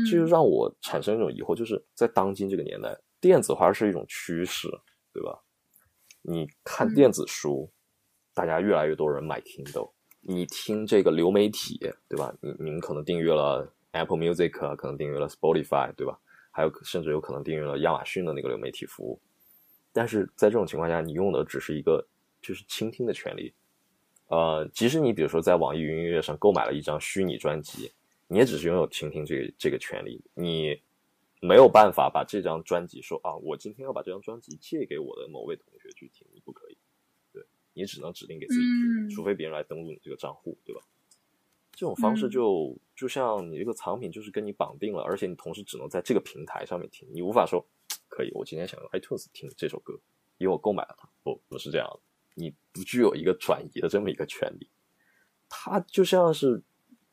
S4: 这就让我产生一种疑惑，就是在当今这个年代，电子化是一种趋势，对吧？你看电子书，大家越来越多人买 Kindle，你听这个流媒体，对吧？你你们可能订阅了 Apple Music，可能订阅了 Spotify，对吧？还有甚至有可能订阅了亚马逊的那个流媒体服务。但是在这种情况下，你用的只是一个就是倾听的权利。呃，即使你比如说在网易云音乐上购买了一张虚拟专辑。你也只是拥有倾听这个这个权利，你没有办法把这张专辑说啊，我今天要把这张专辑借给我的某位同学去听，你不可以，对你只能指定给自己听，除非别人来登录你这个账户，对吧？这种方式就就像你这个藏品就是跟你绑定了，而且你同时只能在这个平台上面听，你无法说可以，我今天想用 iTunes 听这首歌，因为我购买了它，不不是这样的，你不具有一个转移的这么一个权利，它就像是。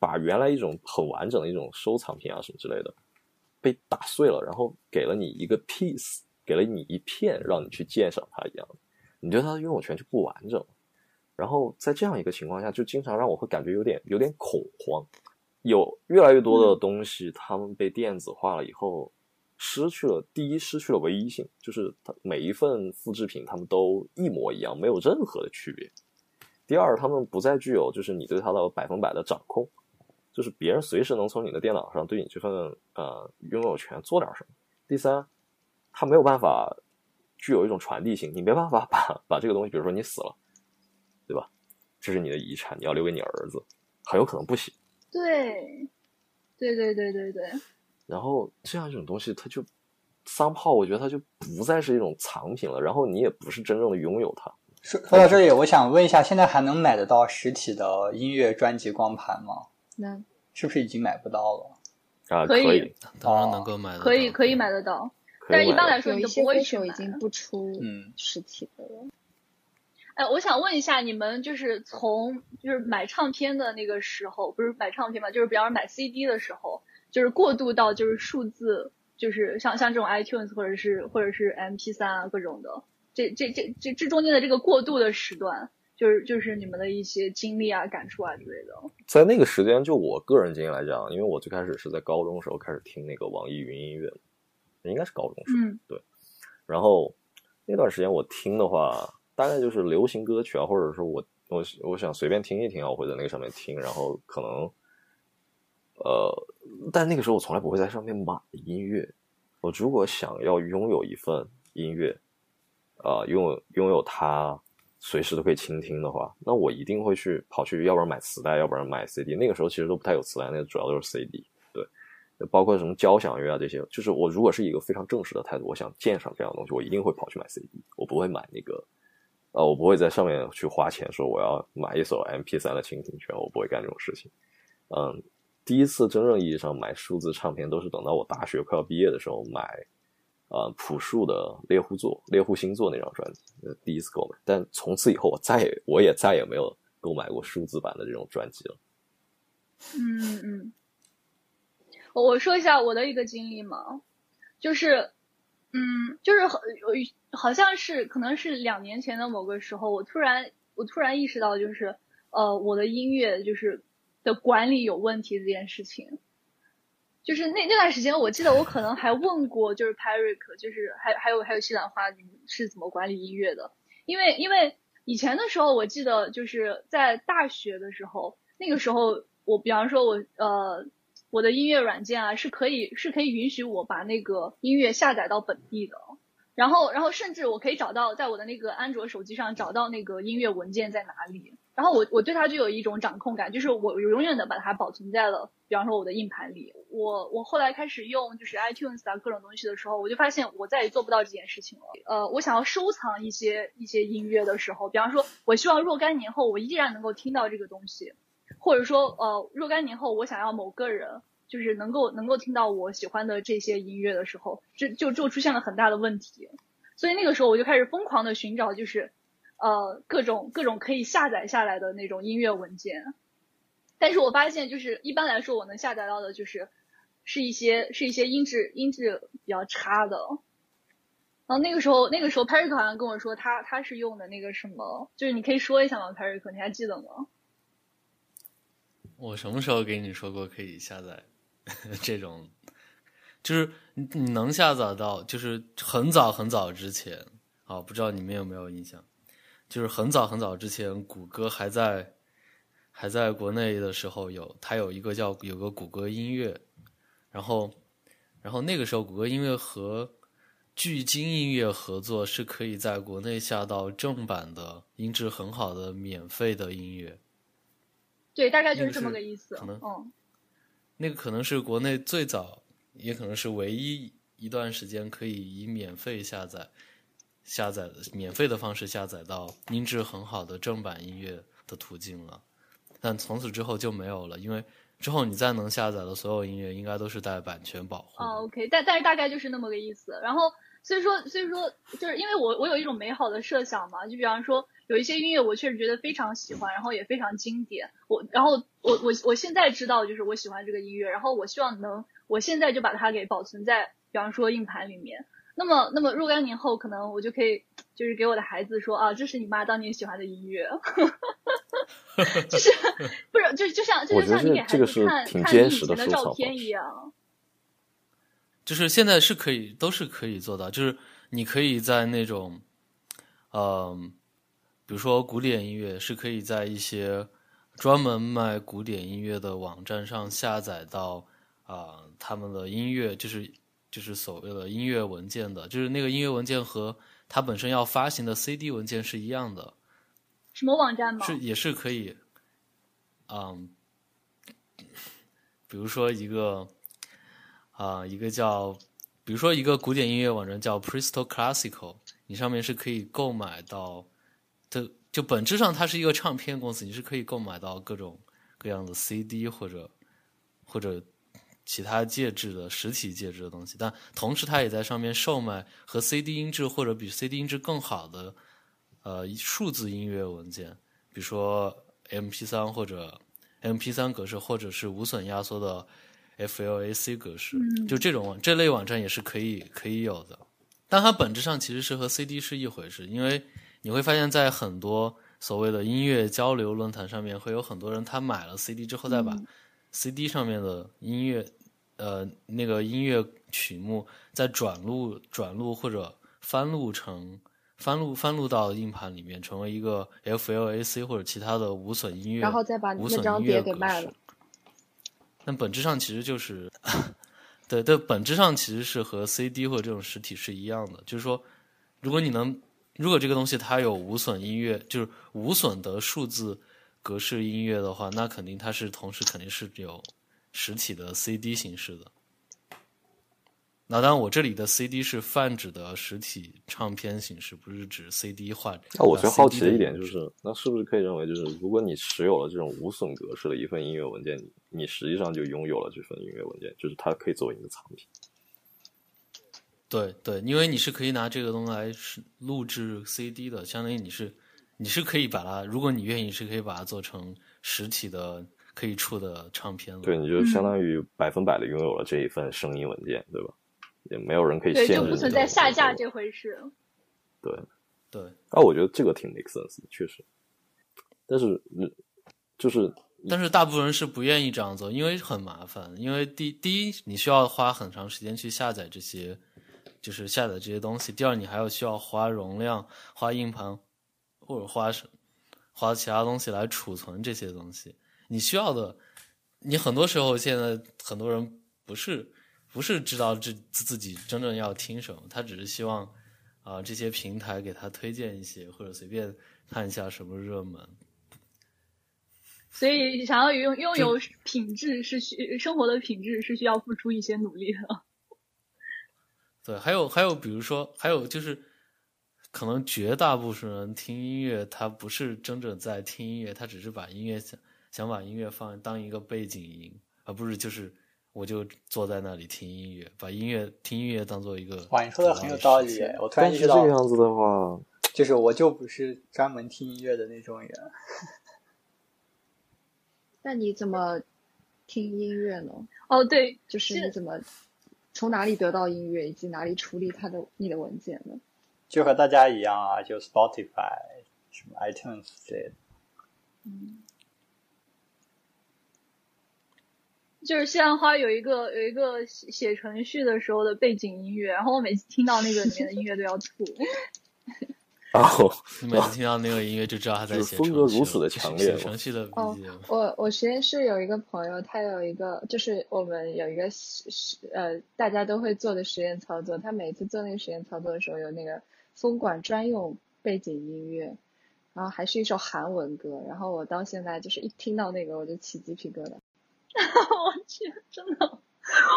S4: 把原来一种很完整的一种收藏品啊什么之类的，被打碎了，然后给了你一个 piece，给了你一片，让你去鉴赏它一样，你对它的拥有权就不完整。然后在这样一个情况下，就经常让我会感觉有点有点恐慌。有越来越多的东西，他们被电子化了以后，失去了第一，失去了唯一性，就是它每一份复制品，它们都一模一样，没有任何的区别。第二，它们不再具有就是你对它的百分百的掌控。就是别人随时能从你的电脑上对你这份呃拥有权做点什么。第三，它没有办法具有一种传递性，你没办法把把这个东西，比如说你死了，对吧？这是你的遗产，你要留给你儿子，很有可能不行。
S2: 对，对对对对对。
S4: 然后这样一种东西，它就三炮，我觉得它就不再是一种藏品了。然后你也不是真正的拥有它。
S6: 说说到这里，我想问一下，现在还能买得到实体的音乐专辑光盘吗？
S5: 能。
S6: 是不是已经买不到了？
S4: 啊，可
S2: 以，
S1: 当然能够买，
S2: 可以可以买得到。但是一般来说，
S5: 有一些歌手已经不出
S6: 嗯
S5: 实体的了。
S2: 哎，我想问一下，你们就是从就是买唱片的那个时候，不是买唱片嘛，就是比方说买 CD 的时候，就是过渡到就是数字，就是像像这种 iTunes 或者是或者是 MP3 啊各种的，这这这这这中间的这个过渡的时段，就是就是你们的一些经历啊、感触啊之类的。
S4: 在那个时间，就我个人经历来讲，因为我最开始是在高中时候开始听那个网易云音乐，应该是高中时候，对。然后那段时间我听的话。大概就是流行歌曲啊，或者说我我我想随便听一听啊，我会在那个上面听，然后可能，呃，但那个时候我从来不会在上面买音乐。我如果想要拥有一份音乐，啊，拥有拥有它，随时都可以倾听的话，那我一定会去跑去，要不然买磁带，要不然买 CD。那个时候其实都不太有磁带，那个主要都是 CD。对，包括什么交响乐啊这些，就是我如果是一个非常正式的态度，我想鉴赏这样的东西，我一定会跑去买 CD，我不会买那个。呃，我不会在上面去花钱，说我要买一首 MP3 的倾听权，我不会干这种事情。嗯，第一次真正意义上买数字唱片，都是等到我大学快要毕业的时候买，呃，朴树的《猎户座》《猎户星座》那张专辑，第一次购买。但从此以后，我再也我也再也没有购买过数字版的这种专辑了。
S2: 嗯嗯，我说一下我的一个经历嘛，就是，嗯，就是很有。好像是可能是两年前的某个时候，我突然我突然意识到，就是呃我的音乐就是的管理有问题这件事情。就是那那段时间，我记得我可能还问过，就是 Parik，就是还还有还有西兰花，你们是怎么管理音乐的？因为因为以前的时候，我记得就是在大学的时候，那个时候我比方说我呃我的音乐软件啊是可以是可以允许我把那个音乐下载到本地的。然后，然后甚至我可以找到，在我的那个安卓手机上找到那个音乐文件在哪里。然后我我对它就有一种掌控感，就是我永远的把它保存在了，比方说我的硬盘里。我我后来开始用就是 iTunes 啊各种东西的时候，我就发现我再也做不到这件事情了。呃，我想要收藏一些一些音乐的时候，比方说我希望若干年后我依然能够听到这个东西，或者说呃若干年后我想要某个人。就是能够能够听到我喜欢的这些音乐的时候，就就就出现了很大的问题，所以那个时候我就开始疯狂的寻找，就是呃各种各种可以下载下来的那种音乐文件，但是我发现就是一般来说我能下载到的就是是一些是一些音质音质比较差的，然后那个时候那个时候 Perry 好像跟我说他他是用的那个什么，就是你可以说一下吗？Perry 你还记得吗？
S1: 我什么时候给你说过可以下载？这种就是你你能下载到，就是很早很早之前啊，不知道你们有没有印象？就是很早很早之前，谷歌还在还在国内的时候，有它有一个叫有个谷歌音乐，然后然后那个时候谷歌音乐和聚金音乐合作，是可以在国内下到正版的音质很好的免费的音乐。
S2: 对，大概就是这么个意思。
S1: 可能
S2: 嗯。
S1: 那个可能是国内最早，也可能是唯一一段时间可以以免费下载、下载的免费的方式下载到音质很好的正版音乐的途径了。但从此之后就没有了，因为之后你再能下载的所有音乐应该都是带版权保护。
S2: 哦，OK，但但是大概就是那么个意思。然后所以说所以说就是因为我我有一种美好的设想嘛，就比方说。有一些音乐我确实觉得非常喜欢，然后也非常经典。我然后我我我现在知道就是我喜欢这个音乐，然后我希望能我现在就把它给保存在，比方说硬盘里面。那么那么若干年后，可能我就可以就是给我的孩子说啊，这是你妈当年喜欢的音乐。就是不是就就像就像你给孩子看看你以前的照片一样。
S1: 就是现在是可以都是可以做到，就是你可以在那种嗯。比如说，古典音乐是可以在一些专门卖古典音乐的网站上下载到啊，他们的音乐就是就是所谓的音乐文件的，就是那个音乐文件和它本身要发行的 CD 文件是一样的。
S2: 什么网站吗？
S1: 是也是可以，嗯，比如说一个啊，一个叫，比如说一个古典音乐网站叫 Presto Classical，你上面是可以购买到，的，就本质上它是一个唱片公司，你是可以购买到各种各样的 CD 或者或者其他介质的实体介质的东西，但同时它也在上面售卖和 CD 音质或者比 CD 音质更好的。呃，数字音乐文件，比如说 M P 三或者 M P 三格式，或者是无损压缩的 F L A C 格式，就这种这类网站也是可以可以有的。但它本质上其实是和 C D 是一回事，因为你会发现在很多所谓的音乐交流论坛上面，会有很多人他买了 C D 之后，再把 C D 上面的音乐，呃，那个音乐曲目再转录转录或者翻录成。翻录翻录到硬盘里面，成为一个 FLAC 或者其他的无损音乐，
S5: 然后再把
S1: 那
S5: 张碟给卖了。
S1: 那本质上其实就是，对对，本质上其实是和 CD 或者这种实体是一样的。就是说，如果你能，如果这个东西它有无损音乐，就是无损的数字格式音乐的话，那肯定它是同时肯定是有实体的 CD 形式的。那当然，我这里的 CD 是泛指的实体唱片形式，不是指 CD 化。
S4: 那我最好奇的一点就是，那是不是可以认为，就是如果你持有了这种无损格式的一份音乐文件，你实际上就拥有了这份音乐文件，就是它可以作为你的藏品？
S1: 对对，因为你是可以拿这个东西来录制 CD 的，相当于你是你是可以把它，如果你愿意，是可以把它做成实体的可以出的唱片了。
S4: 对，你就相当于百分百的拥有了这一份声音文件，对吧？也没有人可以限制，
S2: 就不存在下架这回事。
S4: 对，
S1: 对。
S4: 啊，我觉得这个挺 make sense 的，确实。但是，就是，
S1: 但是大部分人是不愿意这样做，因为很麻烦。因为第第一，你需要花很长时间去下载这些，就是下载这些东西；第二，你还要需要花容量、花硬盘或者花什花其他东西来储存这些东西。你需要的，你很多时候现在很多人不是。不是知道自自己真正要听什么，他只是希望啊这些平台给他推荐一些，或者随便看一下什么热门。
S2: 所以，想要拥拥有品质是需生活的品质是需要付出一些努力的。
S1: 对，还有还有，比如说还有就是，可能绝大部分人听音乐，他不是真正在听音乐，他只是把音乐想想把音乐放当一个背景音，而不是就是。我就坐在那里听音乐，把音乐听音乐当做一个。
S6: 哇，你说的很有道理。我突然意识到，
S4: 这样子的话，
S6: 就是我就不是专门听音乐的那种人。
S5: 那你怎么听音乐呢？
S2: 哦，对，
S5: 就是你怎么从哪里得到音乐，以及哪里处理它的你的文件呢？
S6: 就和大家一样啊，就 Spotify、什么 iTunes 之类的。
S2: 嗯。就是西兰花有一个有一个写写程序的时候的背景音乐，然后我每次听到那个里面的音乐都要吐。
S4: 然后
S1: 每次听到那个音乐就知道他在写
S4: 风格如此的强烈。
S1: 写程序的
S5: 哦，我我实验室有一个朋友，他有一个就是我们有一个实呃大家都会做的实验操作，他每次做那个实验操作的时候有那个风管专用背景音乐，然后还是一首韩文歌，然后我到现在就是一听到那个我就起鸡皮疙瘩。
S2: 我去，真的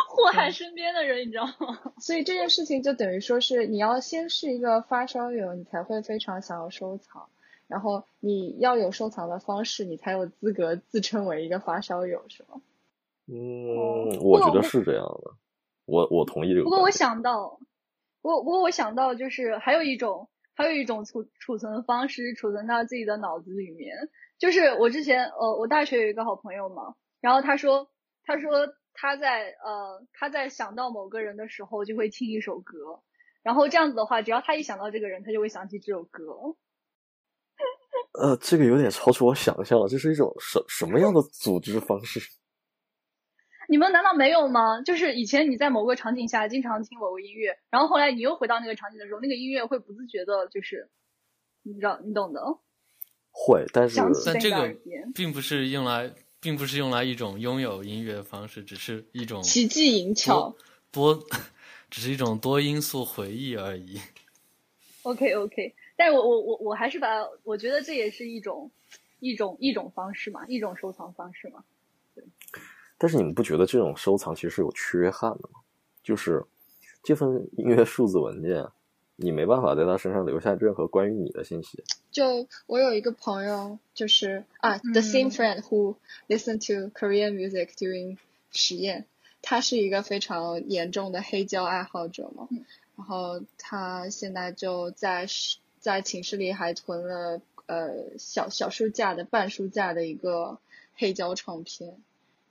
S2: 祸害身边的人，你知道吗？
S5: 所以这件事情就等于说是你要先是一个发烧友，你才会非常想要收藏，然后你要有收藏的方式，你才有资格自称为一个发烧友，是吗？
S4: 嗯，我觉得是这样的，我我同意这个。
S2: 不过我想到，不过不过我想到就是还有一种还有一种储储存方式，储存到自己的脑子里面。就是我之前呃，我大学有一个好朋友嘛。然后他说，他说他在呃他在想到某个人的时候就会听一首歌，然后这样子的话，只要他一想到这个人，他就会想起这首歌。
S4: 呃，这个有点超出我想象了，这是一种什什么样的组织方式？
S2: 你们难道没有吗？就是以前你在某个场景下经常听某个音乐，然后后来你又回到那个场景的时候，那个音乐会不自觉的，就是你知道你懂的。
S4: 会，但是
S1: 但这个并不是用来。并不是用来一种拥有音乐的方式，只是一种
S2: 奇技淫巧
S1: 多，只是一种多因素回忆而已。
S2: OK OK，但是我我我我还是把我觉得这也是一种一种一种方式嘛，一种收藏方式嘛。对。
S4: 但是你们不觉得这种收藏其实是有缺憾的吗？就是这份音乐数字文件，你没办法在他身上留下任何关于你的信息。
S5: 就我有一个朋友，就是啊，the same friend who listened to Korean music during 实验，他是一个非常严重的黑胶爱好者嘛。然后他现在就在在寝室里还囤了呃小小书架的半书架的一个黑胶唱片，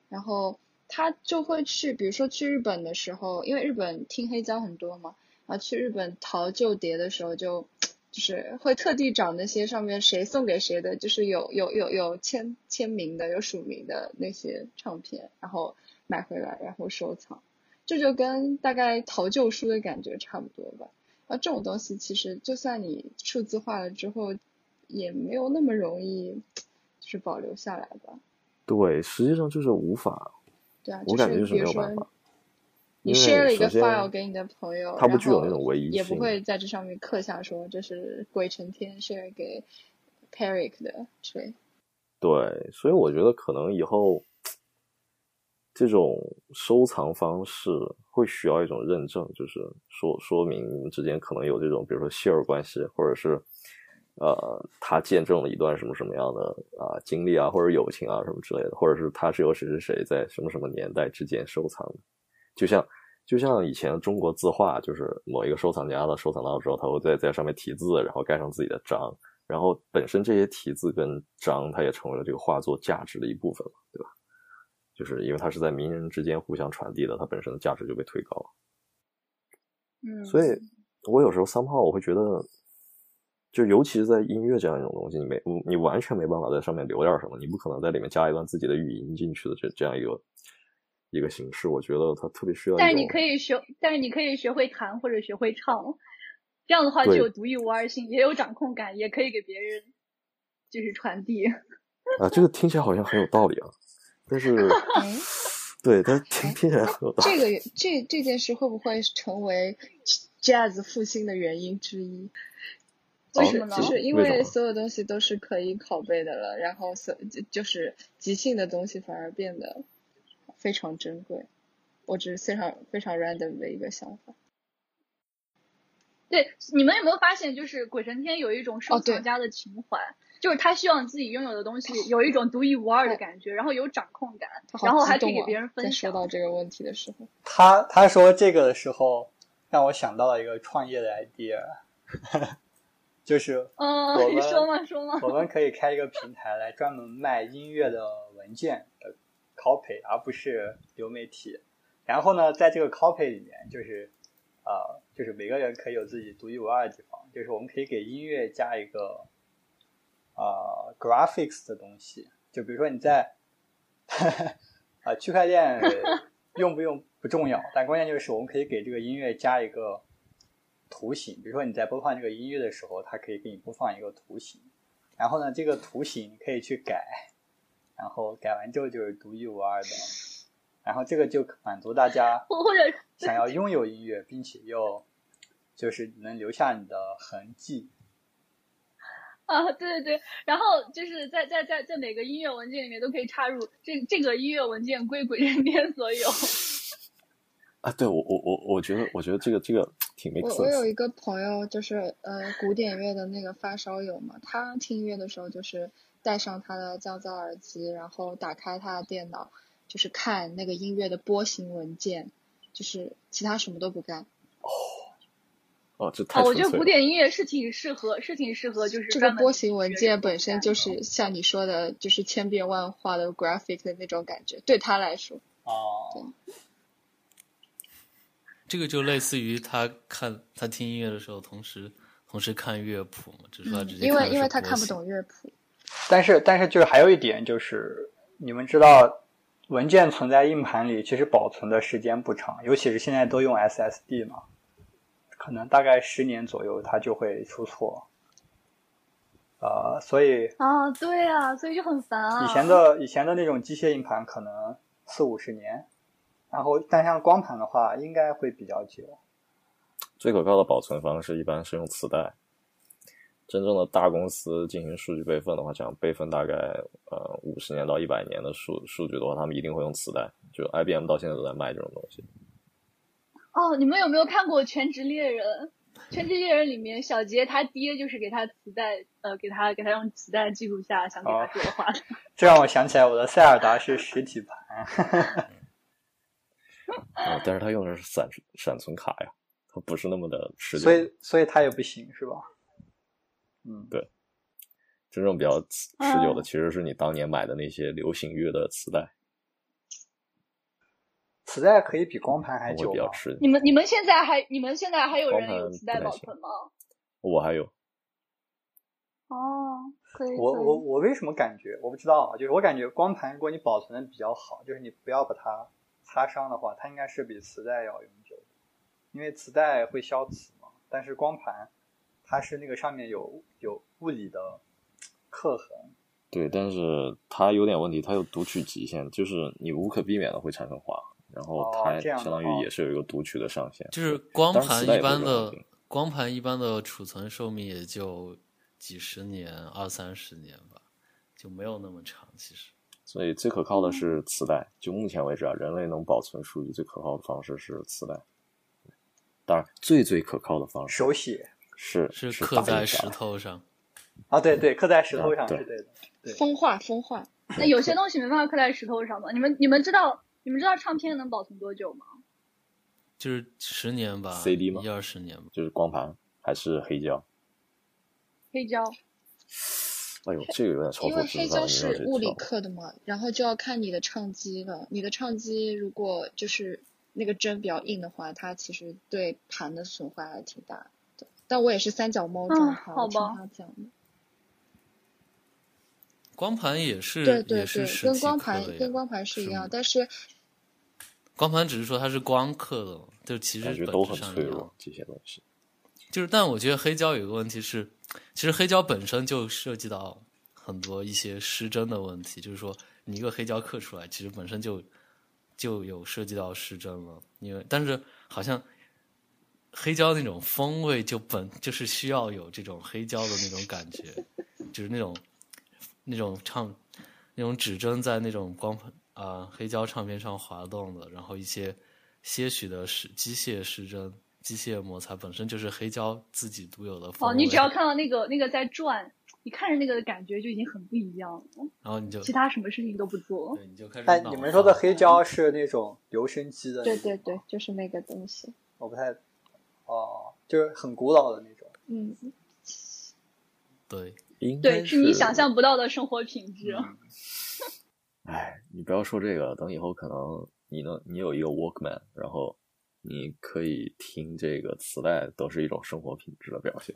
S5: 然后他就会去，比如说去日本的时候，因为日本听黑胶很多嘛，然后去日本淘旧碟的时候，就就是会特地找那些上面谁送给谁的，就是有有有有签签名的、有署名的那些唱片，然后买回来然后收藏。这就跟大概淘旧书的感觉差不多吧。啊，这种东西其实就算你数字化了之后，也没有那么容易，就是保留下来吧。
S4: 对，实际上就是无法。
S5: 对啊，
S4: 我感觉
S5: 就是
S4: 没有办法。
S5: 你 share 了一个 file 给你的朋友，
S4: 它不具有那种唯一性
S5: 也不会在这上面刻下说这是鬼成天 share 给 Peric 的之类。
S4: 对，所以我觉得可能以后。这种收藏方式会需要一种认证，就是说说明你们之间可能有这种，比如说 share 关系，或者是呃，他见证了一段什么什么样的啊经历啊，或者友情啊什么之类的，或者是他是由谁谁谁在什么什么年代之间收藏的，就像就像以前中国字画，就是某一个收藏家的收藏到之后，他会在在上面题字，然后盖上自己的章，然后本身这些题字跟章，它也成为了这个画作价值的一部分了，对吧？就是因为它是在名人之间互相传递的，它本身的价值就被推高了。
S2: 嗯，
S4: 所以我有时候三炮我会觉得，就尤其是在音乐这样一种东西，你没你完全没办法在上面留点什么，你不可能在里面加一段自己的语音进去的这这样一个一个形式，我觉得它特别需要。
S2: 但是你可以学，但是你可以学会弹或者学会唱，这样的话就有独一无二性，也有掌控感，也可以给别人就是传递。
S4: 啊，这个听起来好像很有道理啊。但是，对，但听听起来很有道理
S5: 这个这这件事会不会成为 jazz 复兴的原因之一？
S2: 为什么呢？
S5: 就是因为所有东西都是可以拷贝的了，然后所就就是即兴的东西反而变得非常珍贵。我只是非常非常 random 的一个想法。
S2: 对，你们有没有发现，就是鬼神天有一种收藏家的情怀？就是他希望自己拥有的东西有一种独一无二的感觉，然后有掌控感，然后还可以给别人分
S5: 享。说到这个问题的时候，
S6: 他他说这个的时候，让我想到了一个创业的 idea，就是
S2: 嗯，你说嘛说嘛，
S6: 我们可以开一个平台来专门卖音乐的文件的 copy，而不是流媒体。然后呢，在这个 copy 里面，就是呃，就是每个人可以有自己独一无二的地方，就是我们可以给音乐加一个。呃，graphics 的东西，就比如说你在，啊，区块链 用不用不重要，但关键就是我们可以给这个音乐加一个图形，比如说你在播放这个音乐的时候，它可以给你播放一个图形，然后呢，这个图形你可以去改，然后改完之后就是独一无二的，然后这个就满足大家
S2: 或者
S6: 想要拥有音乐，并且又就是能留下你的痕迹。
S2: 啊，对对对，然后就是在在在在每个音乐文件里面都可以插入这这个音乐文件归鬼神天所有。
S4: 啊，对我我我我觉得我觉得这个这个挺没。
S5: 我我有一个朋友就是呃古典乐的那个发烧友嘛，他听音乐的时候就是戴上他的降噪耳机，然后打开他的电脑，就是看那个音乐的波形文件，就是其他什么都不干。
S4: 哦。哦，这太
S2: 我觉得古典音乐是挺适合，是挺适合，就是
S5: 这个波形文件本身就是像你说的，就是千变万化的 graphic 的那种感觉，对他来说。
S6: 哦。
S1: 对这个就类似于他看他听音乐的时候，同时同时看乐谱嘛，只是他直接
S5: 因为因为他看不懂乐谱。
S6: 但是但是就是还有一点就是，你们知道，文件存在硬盘里，其实保存的时间不长，尤其是现在都用 SSD 嘛。可能大概十年左右，它就会出错，呃，所以
S2: 啊，对啊，所以就很烦啊。
S6: 以前的以前的那种机械硬盘可能四五十年，然后但像光盘的话，应该会比较久。
S4: 最可靠的保存方式一般是用磁带，真正的大公司进行数据备份的话，讲备份大概呃五十年到一百年的数数据的话，他们一定会用磁带。就 IBM 到现在都在卖这种东西。
S2: 哦，你们有没有看过《全职猎人》？《全职猎人》里面，小杰他爹就是给他磁带，呃，给他给他用磁带记录下想给他说的话。
S6: 这让我想起来，我的塞尔达是实体盘。
S4: 啊，但是他用的是闪闪存卡呀，他不是那么的持久。
S6: 所以，所以他也不行，是吧？
S4: 嗯，对。真正比较持久的，其实是你当年买的那些流行乐的磁带。
S6: 磁带可以比光盘还久
S4: 吗？
S2: 你们你们现在还你们现在还有人有磁带保存吗？
S4: 我还有。
S2: 哦，可以。
S6: 我我我为什么感觉我不知道啊？就是我感觉光盘如果你保存的比较好，就是你不要把它擦伤的话，它应该是比磁带要永久的，因为磁带会消磁嘛。但是光盘它是那个上面有有物理的刻痕。
S4: 对，但是它有点问题，它有读取极限，就是你无可避免的会产生划痕。然后它相当于也是有一个读取的上限，
S1: 就是光盘一般的光盘一般的储存寿命也就几十年、二三十年吧，就没有那么长。其实，
S4: 所以最可靠的是磁带。就目前为止啊，人类能保存数据最可靠的方式是磁带。当然，最最可靠的方式
S6: 手写
S4: 是
S1: 是刻在石头上。
S6: 啊，对对，刻在石头上是对的。对，
S5: 风化风化。
S2: 那有些东西没办法刻在石头上吗？你们你们知道？你们知道唱片能保存多久吗？
S1: 就是十年吧
S4: ，CD 吗？
S1: 一二十年吧。
S4: 就是光盘还是黑胶？
S2: 黑胶。
S4: 哎呦，这个有点超出
S5: 因为黑胶是物理刻的嘛，然后就要看你的唱机了。你的唱机如果就是那个针比较硬的话，它其实对盘的损坏还挺大的。但我也是三脚猫状态，听他讲的。
S1: 光盘也是，
S5: 对对对，跟光盘跟光盘
S1: 是
S5: 一样，但是。
S1: 光盘只是说它是光刻的，就其实本质上一样。
S4: 这些东西，
S1: 就是，但我觉得黑胶有个问题是，其实黑胶本身就涉及到很多一些失真的问题。就是说，你一个黑胶刻出来，其实本身就就有涉及到失真了。因为，但是好像黑胶那种风味，就本就是需要有这种黑胶的那种感觉，就是那种那种唱那种指针在那种光盘。啊，黑胶唱片上滑动的，然后一些些许的失机械失真、机械摩擦，本身就是黑胶自己独有的风
S2: 哦，你只要看到那个那个在转，你看着那个的感觉就已经很不一样了。
S1: 然后你就
S2: 其他什么事情都不做，
S1: 对，你就开始。
S6: 哎你们说的黑胶是那种留声机的？
S5: 对对对，就是那个东西。
S6: 我不太哦，就是很古老的那种。
S5: 嗯，
S1: 对，
S2: 对，是你想象不到的生活品质。
S4: 哎，你不要说这个，等以后可能你能你有一个 Walkman，然后你可以听这个磁带，都是一种生活品质的表现。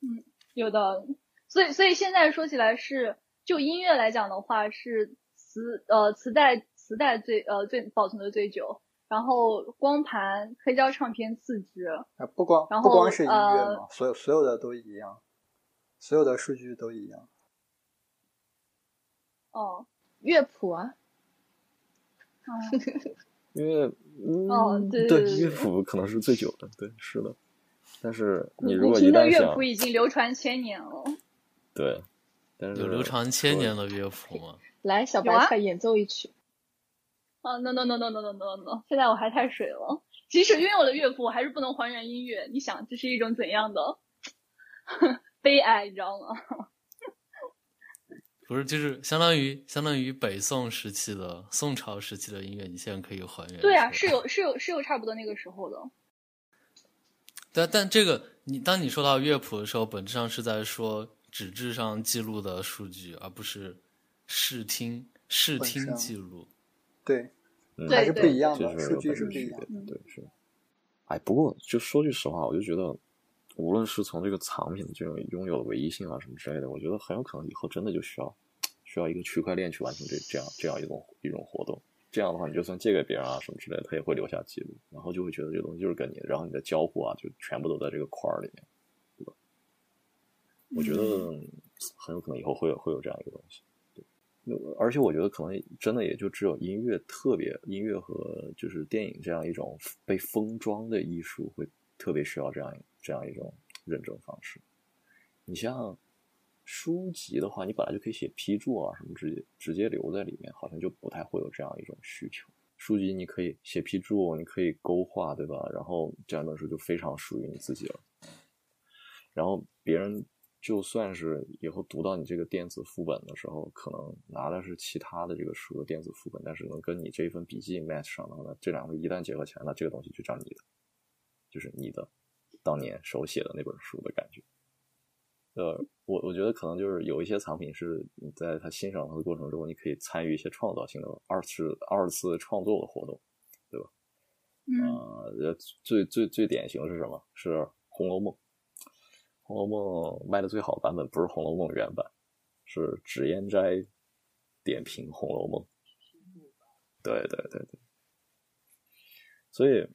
S2: 嗯，有的，所以所以现在说起来是就音乐来讲的话，是磁呃磁带磁带最呃最保存的最久，然后光盘黑胶唱片自制。
S6: 啊，不光不光是音乐嘛，所有所有的都一样，所有的数据都一样。
S2: 哦，
S5: 乐谱啊，
S4: 因为
S2: 哦
S4: 对
S2: 对
S4: 乐谱可能是最久的，对是的。但是你如果一旦
S2: 乐谱已经流传千年了，
S4: 对，但是
S1: 有流传千年的乐谱吗？
S5: 来，小白菜演奏一曲。
S2: 啊，no no no no no no no no！现在我还太水了，即使拥有了乐谱，我还是不能还原音乐。你想，这是一种怎样的悲哀，你知道吗？
S1: 不是，就是相当于相当于北宋时期的宋朝时期的音乐，你现在可以还原。
S2: 对啊，是有是有是有差不多那个时候的。
S1: 但但这个你当你说到乐谱的时候，本质上是在说纸质上记录的数据，而不是视听视听记录。
S6: 对，
S2: 还
S6: 是不一样
S4: 的，
S6: 数据是不一样。
S4: 对是。哎，不过就说句实话，我就觉得。无论是从这个藏品的这种拥有的唯一性啊什么之类的，我觉得很有可能以后真的就需要需要一个区块链去完成这这样这样一种一种活动。这样的话，你就算借给别人啊什么之类的，他也会留下记录，然后就会觉得这个东西就是跟你，然后你的交互啊就全部都在这个块儿里面，对吧？我觉得很有可能以后会有会有这样一个东西。而且我觉得可能真的也就只有音乐特别音乐和就是电影这样一种被封装的艺术会特别需要这样。这样一种认证方式。你像书籍的话，你本来就可以写批注啊什么，直接直接留在里面，好像就不太会有这样一种需求。书籍你可以写批注，你可以勾画，对吧？然后这样本书就非常属于你自己了。然后别人就算是以后读到你这个电子副本的时候，可能拿的是其他的这个书的电子副本，但是能跟你这一份笔记 match 上的话，那这两个一旦结合起来，那这个东西就叫你的，就是你的当年手写的那本书的感觉。呃，我我觉得可能就是有一些藏品是你在他欣赏它的过程中，你可以参与一些创造性的二次二次创作的活动，对吧？
S2: 嗯，
S4: 呃，最最最典型是什么？是《红楼梦》。《红楼梦》卖的最好的版本不是《红楼梦》原版，是脂砚斋点评《红楼梦》。对对对对。所以，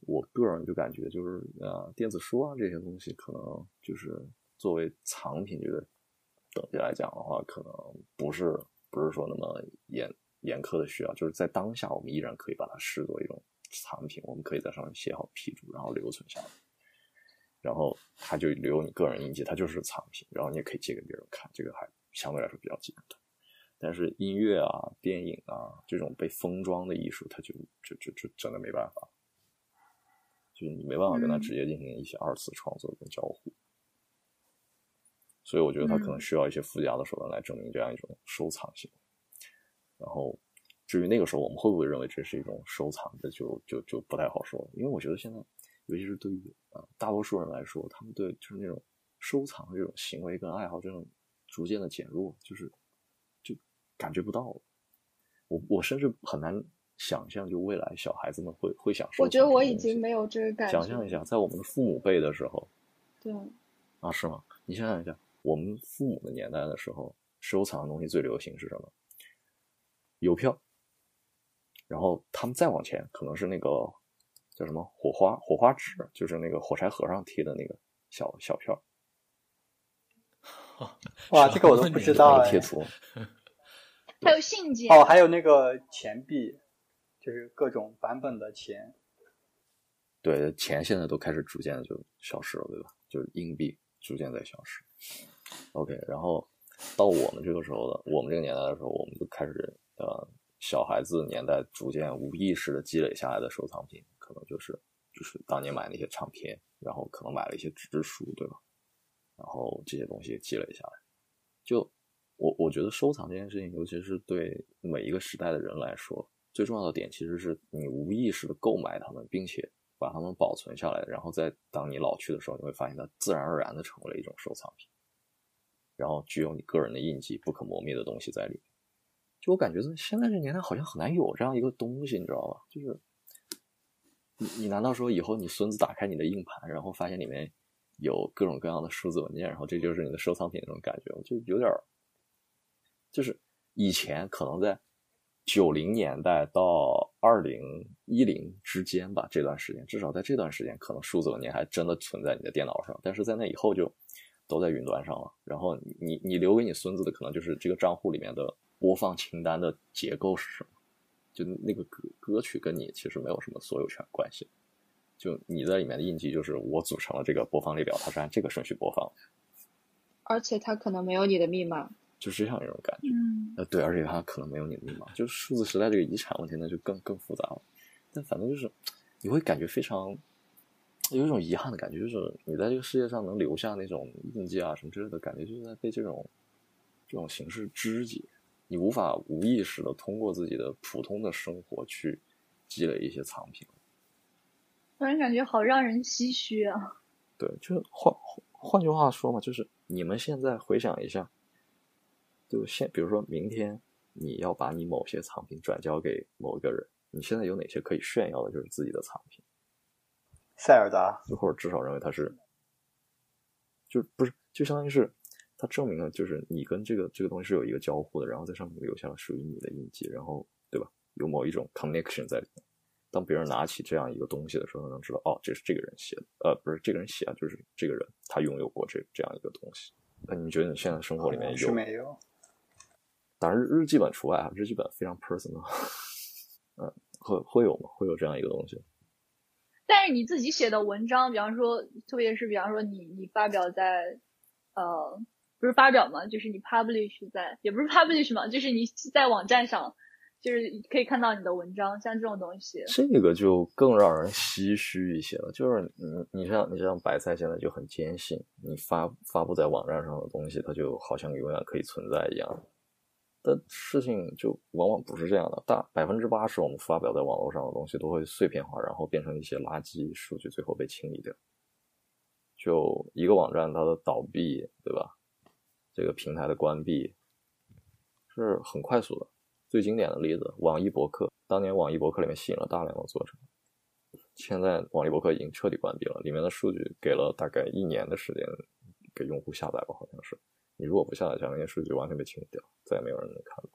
S4: 我个人就感觉就是啊，电子书啊这些东西，可能就是。作为藏品这个等级来讲的话，可能不是不是说那么严严苛的需要，就是在当下，我们依然可以把它视作一种藏品，我们可以在上面写好批注，然后留存下来，然后它就留有你个人印记，它就是藏品，然后你也可以借给别人看，这个还相对来说比较简单。但是音乐啊、电影啊这种被封装的艺术，它就就就就真的没办法，就是你没办法跟它直接进行一些二次创作跟交互。所以我觉得它可能需要一些附加的手段来证明这样一种收藏性。然后，至于那个时候我们会不会认为这是一种收藏，这就就就不太好说了。因为我觉得现在，尤其是对于啊大多数人来说，他们对就是那种收藏这种行为跟爱好这种逐渐的减弱，就是就感觉不到了。我我甚至很难想象，就未来小孩子们会会想。
S5: 我觉得我已经没有这个感
S4: 觉。想象一下，在我们的父母辈的时候，
S5: 对
S4: 啊，是吗？你想想一下。我们父母的年代的时候，收藏的东西最流行是什么？邮票。然后他们再往前，可能是那个叫什么火花火花纸，就是那个火柴盒上贴的那个小小票。
S6: 哇，这个我都不知道
S4: 贴图。
S2: 还有信件。
S6: 哦，还有那个钱币，就是各种版本的钱。
S4: 对，钱现在都开始逐渐的就消失了，对吧？就是硬币逐渐在消失。OK，然后到我们这个时候的，我们这个年代的时候，我们就开始呃，小孩子年代逐渐无意识的积累下来的收藏品，可能就是就是当年买那些唱片，然后可能买了一些纸质书，对吧？然后这些东西积累下来，就我我觉得收藏这件事情，尤其是对每一个时代的人来说，最重要的点其实是你无意识的购买它们，并且把它们保存下来，然后在当你老去的时候，你会发现它自然而然的成为了一种收藏品。然后具有你个人的印记、不可磨灭的东西在里面。就我感觉，现在这年代好像很难有这样一个东西，你知道吧？就是你，你难道说以后你孙子打开你的硬盘，然后发现里面有各种各样的数字文件，然后这就是你的收藏品那种感觉？我就有点，就是以前可能在九零年代到二零一零之间吧，这段时间，至少在这段时间，可能数字文件还真的存在你的电脑上，但是在那以后就。都在云端上了，然后你你留给你孙子的可能就是这个账户里面的播放清单的结构是什么，就那个歌歌曲跟你其实没有什么所有权关系，就你在里面的印记就是我组成了这个播放列表，它是按这个顺序播放，
S5: 而且它可能没有你的密码，
S4: 就是这样一种感觉，
S2: 嗯，
S4: 呃对，而且它可能没有你的密码，就是数字时代这个遗产问题那就更更复杂了，但反正就是你会感觉非常。有一种遗憾的感觉，就是你在这个世界上能留下那种印记啊什么之类的感觉，就是在被这种这种形式肢解。你无法无意识的通过自己的普通的生活去积累一些藏品。
S2: 突然感觉好让人唏嘘啊！
S4: 对，就是换换句话说嘛，就是你们现在回想一下，就现比如说明天你要把你某些藏品转交给某一个人，你现在有哪些可以炫耀的，就是自己的藏品。
S6: 塞尔达，
S4: 或者至少认为它是，就不是，就相当于是，它证明了就是你跟这个这个东西是有一个交互的，然后在上面留下了属于你的印记，然后对吧？有某一种 connection 在里面。当别人拿起这样一个东西的时候，能知道哦，这是这个人写的，呃，不是这个人写啊，就是这个人他拥有过这这样一个东西。那你觉得你现在生活里面有
S6: 没有？
S4: 当然日记本除外啊，日记本非常 personal。嗯，会会有吗？会有这样一个东西？
S2: 但是你自己写的文章，比方说，特别是比方说你你发表在呃不是发表吗，就是你 publish 在也不是 publish 嘛，就是你在网站上。就是可以看到你的文章，像这种东西，
S4: 这个就更让人唏嘘一些了。就是你，你像你像白菜现在就很坚信，你发发布在网站上的东西，它就好像永远可以存在一样。但事情就往往不是这样的，大百分之八十我们发表在网络上的东西都会碎片化，然后变成一些垃圾数据，最后被清理掉。就一个网站它的倒闭，对吧？这个平台的关闭是很快速的。最经典的例子，网易博客。当年网易博客里面吸引了大量的作者，现在网易博客已经彻底关闭了，里面的数据给了大概一年的时间给用户下载吧，好像是。你如果不下载，那些数据完全被清理掉，再也没有人能看到。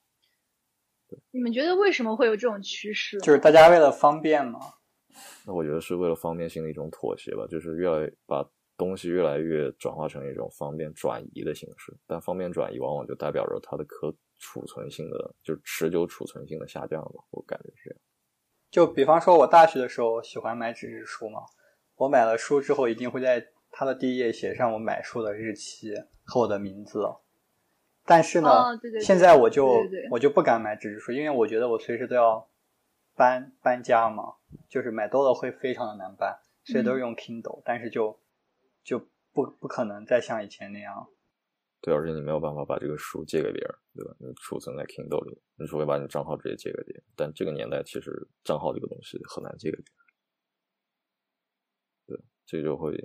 S4: 对，
S2: 你们觉得为什么会有这种趋势？
S6: 就是大家为了方便吗。
S4: 那我觉得是为了方便性的一种妥协吧，就是越来把东西越来越转化成一种方便转移的形式，但方便转移往往就代表着它的可。储存性的就是持久储存性的下降吧，我感觉是这样。
S6: 就比方说，我大学的时候喜欢买纸质书嘛，我买了书之后，一定会在它的第一页写上我买书的日期和我的名字。但是呢，现在我就我就不敢买纸质书，因为我觉得我随时都要搬搬家嘛，就是买多了会非常的难搬，所以都是用 Kindle，但是就就不不可能再像以前那样。
S4: 对，而且你没有办法把这个书借给别人，对吧？你储存在 Kindle 里，你除非把你账号直接借给别人。但这个年代其实账号这个东西很难借给别人。对，这就会，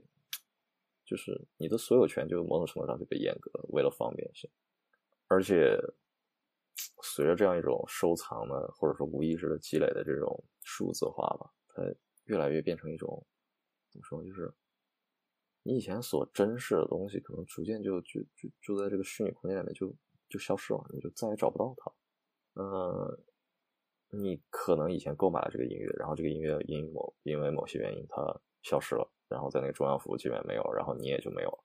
S4: 就是你的所有权就某种程度上就被阉割了，为了方便性。而且随着这样一种收藏的或者说无意识的积累的这种数字化吧，它越来越变成一种怎么说，就是。你以前所珍视的东西，可能逐渐就就就就在这个虚拟空间里面就就消失了，你就再也找不到它。呃，你可能以前购买了这个音乐，然后这个音乐因某因为某些原因它消失了，然后在那个中央服务器里面没有，然后你也就没有了，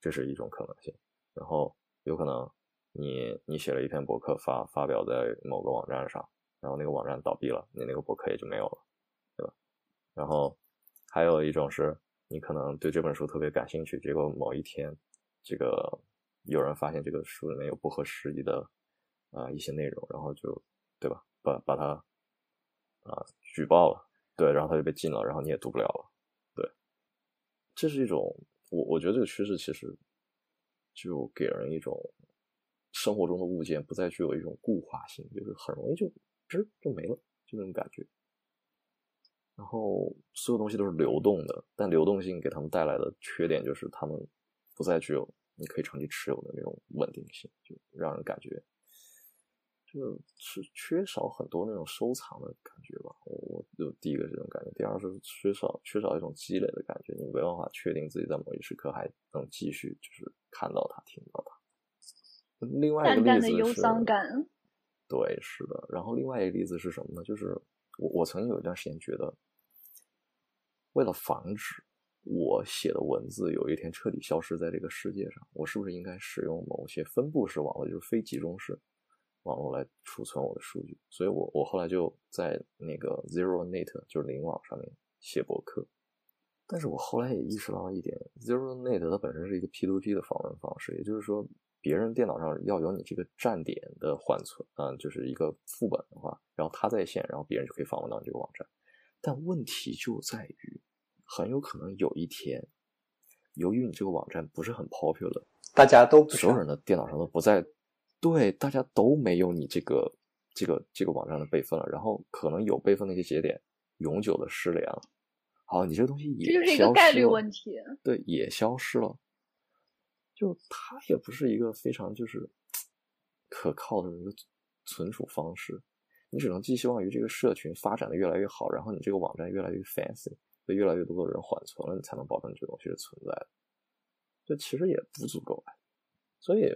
S4: 这是一种可能性。然后有可能你你写了一篇博客发发表在某个网站上，然后那个网站倒闭了，你那个博客也就没有了，对吧？然后还有一种是。你可能对这本书特别感兴趣，结果某一天，这个有人发现这个书里面有不合时宜的啊一些内容，然后就对吧，把把它啊举报了，对，然后它就被禁了，然后你也读不了了，对，这是一种我我觉得这个趋势其实就给人一种生活中的物件不再具有一种固化性，就是很容易就吱就没了，就那种感觉。然后所有东西都是流动的，但流动性给他们带来的缺点就是他们不再具有你可以长期持有的那种稳定性，就让人感觉就是缺少很多那种收藏的感觉吧。我我就第一个这种感觉，第二是缺少缺少一种积累的感觉，你没办法确定自己在某一时刻还能继续就是看到它、听到它。另外一个例子是，对，是的。然后另外一个例子是什么呢？就是我我曾经有一段时间觉得。为了防止我写的文字有一天彻底消失在这个世界上，我是不是应该使用某些分布式网络，就是非集中式网络来储存我的数据？所以，我我后来就在那个 ZeroNet，就是零网上面写博客。但是我后来也意识到一点，ZeroNet 它本身是一个 P2P 的访问方式，也就是说，别人电脑上要有你这个站点的缓存，嗯，就是一个副本的话，然后它在线，然后别人就可以访问到你这个网站。但问题就在于，很有可能有一天，由于你这个网站不是很 popular，
S6: 大家都
S4: 所有人的电脑上都不在，对，大家都没有你这个这个这个网站的备份了，然后可能有备份的一些节点永久的失联了。好，你这个东西也
S2: 这就是一个概率问题，
S4: 对，也消失了。就它也不是一个非常就是可靠的一个存储方式。你只能寄希望于这个社群发展的越来越好，然后你这个网站越来越 fancy，被越来越多的人缓存了，你才能保证这个东西是存在的。这其实也不足够啊。所以，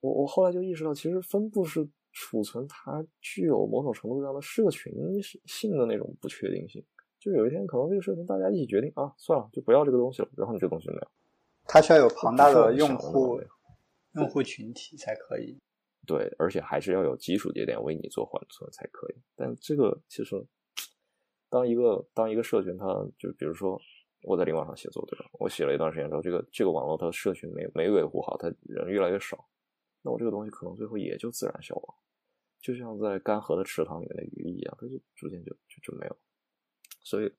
S4: 我我后来就意识到，其实分布式储存它具有某种程度上的社群性的那种不确定性。就有一天可能这个社群大家一起决定啊，算了，就不要这个东西了，然后你这个东西就没有。
S6: 它需要有庞大的用户用户群体才可以。
S4: 对，而且还是要有基础节点为你做缓存才可以。但这个其实当一个当一个社群，它就比如说我在领网上写作，对吧？我写了一段时间之后，这个这个网络它的社群没没维护好，它人越来越少，那我这个东西可能最后也就自然消亡，就像在干涸的池塘里面的鱼一样，它就逐渐就就就没有。所以，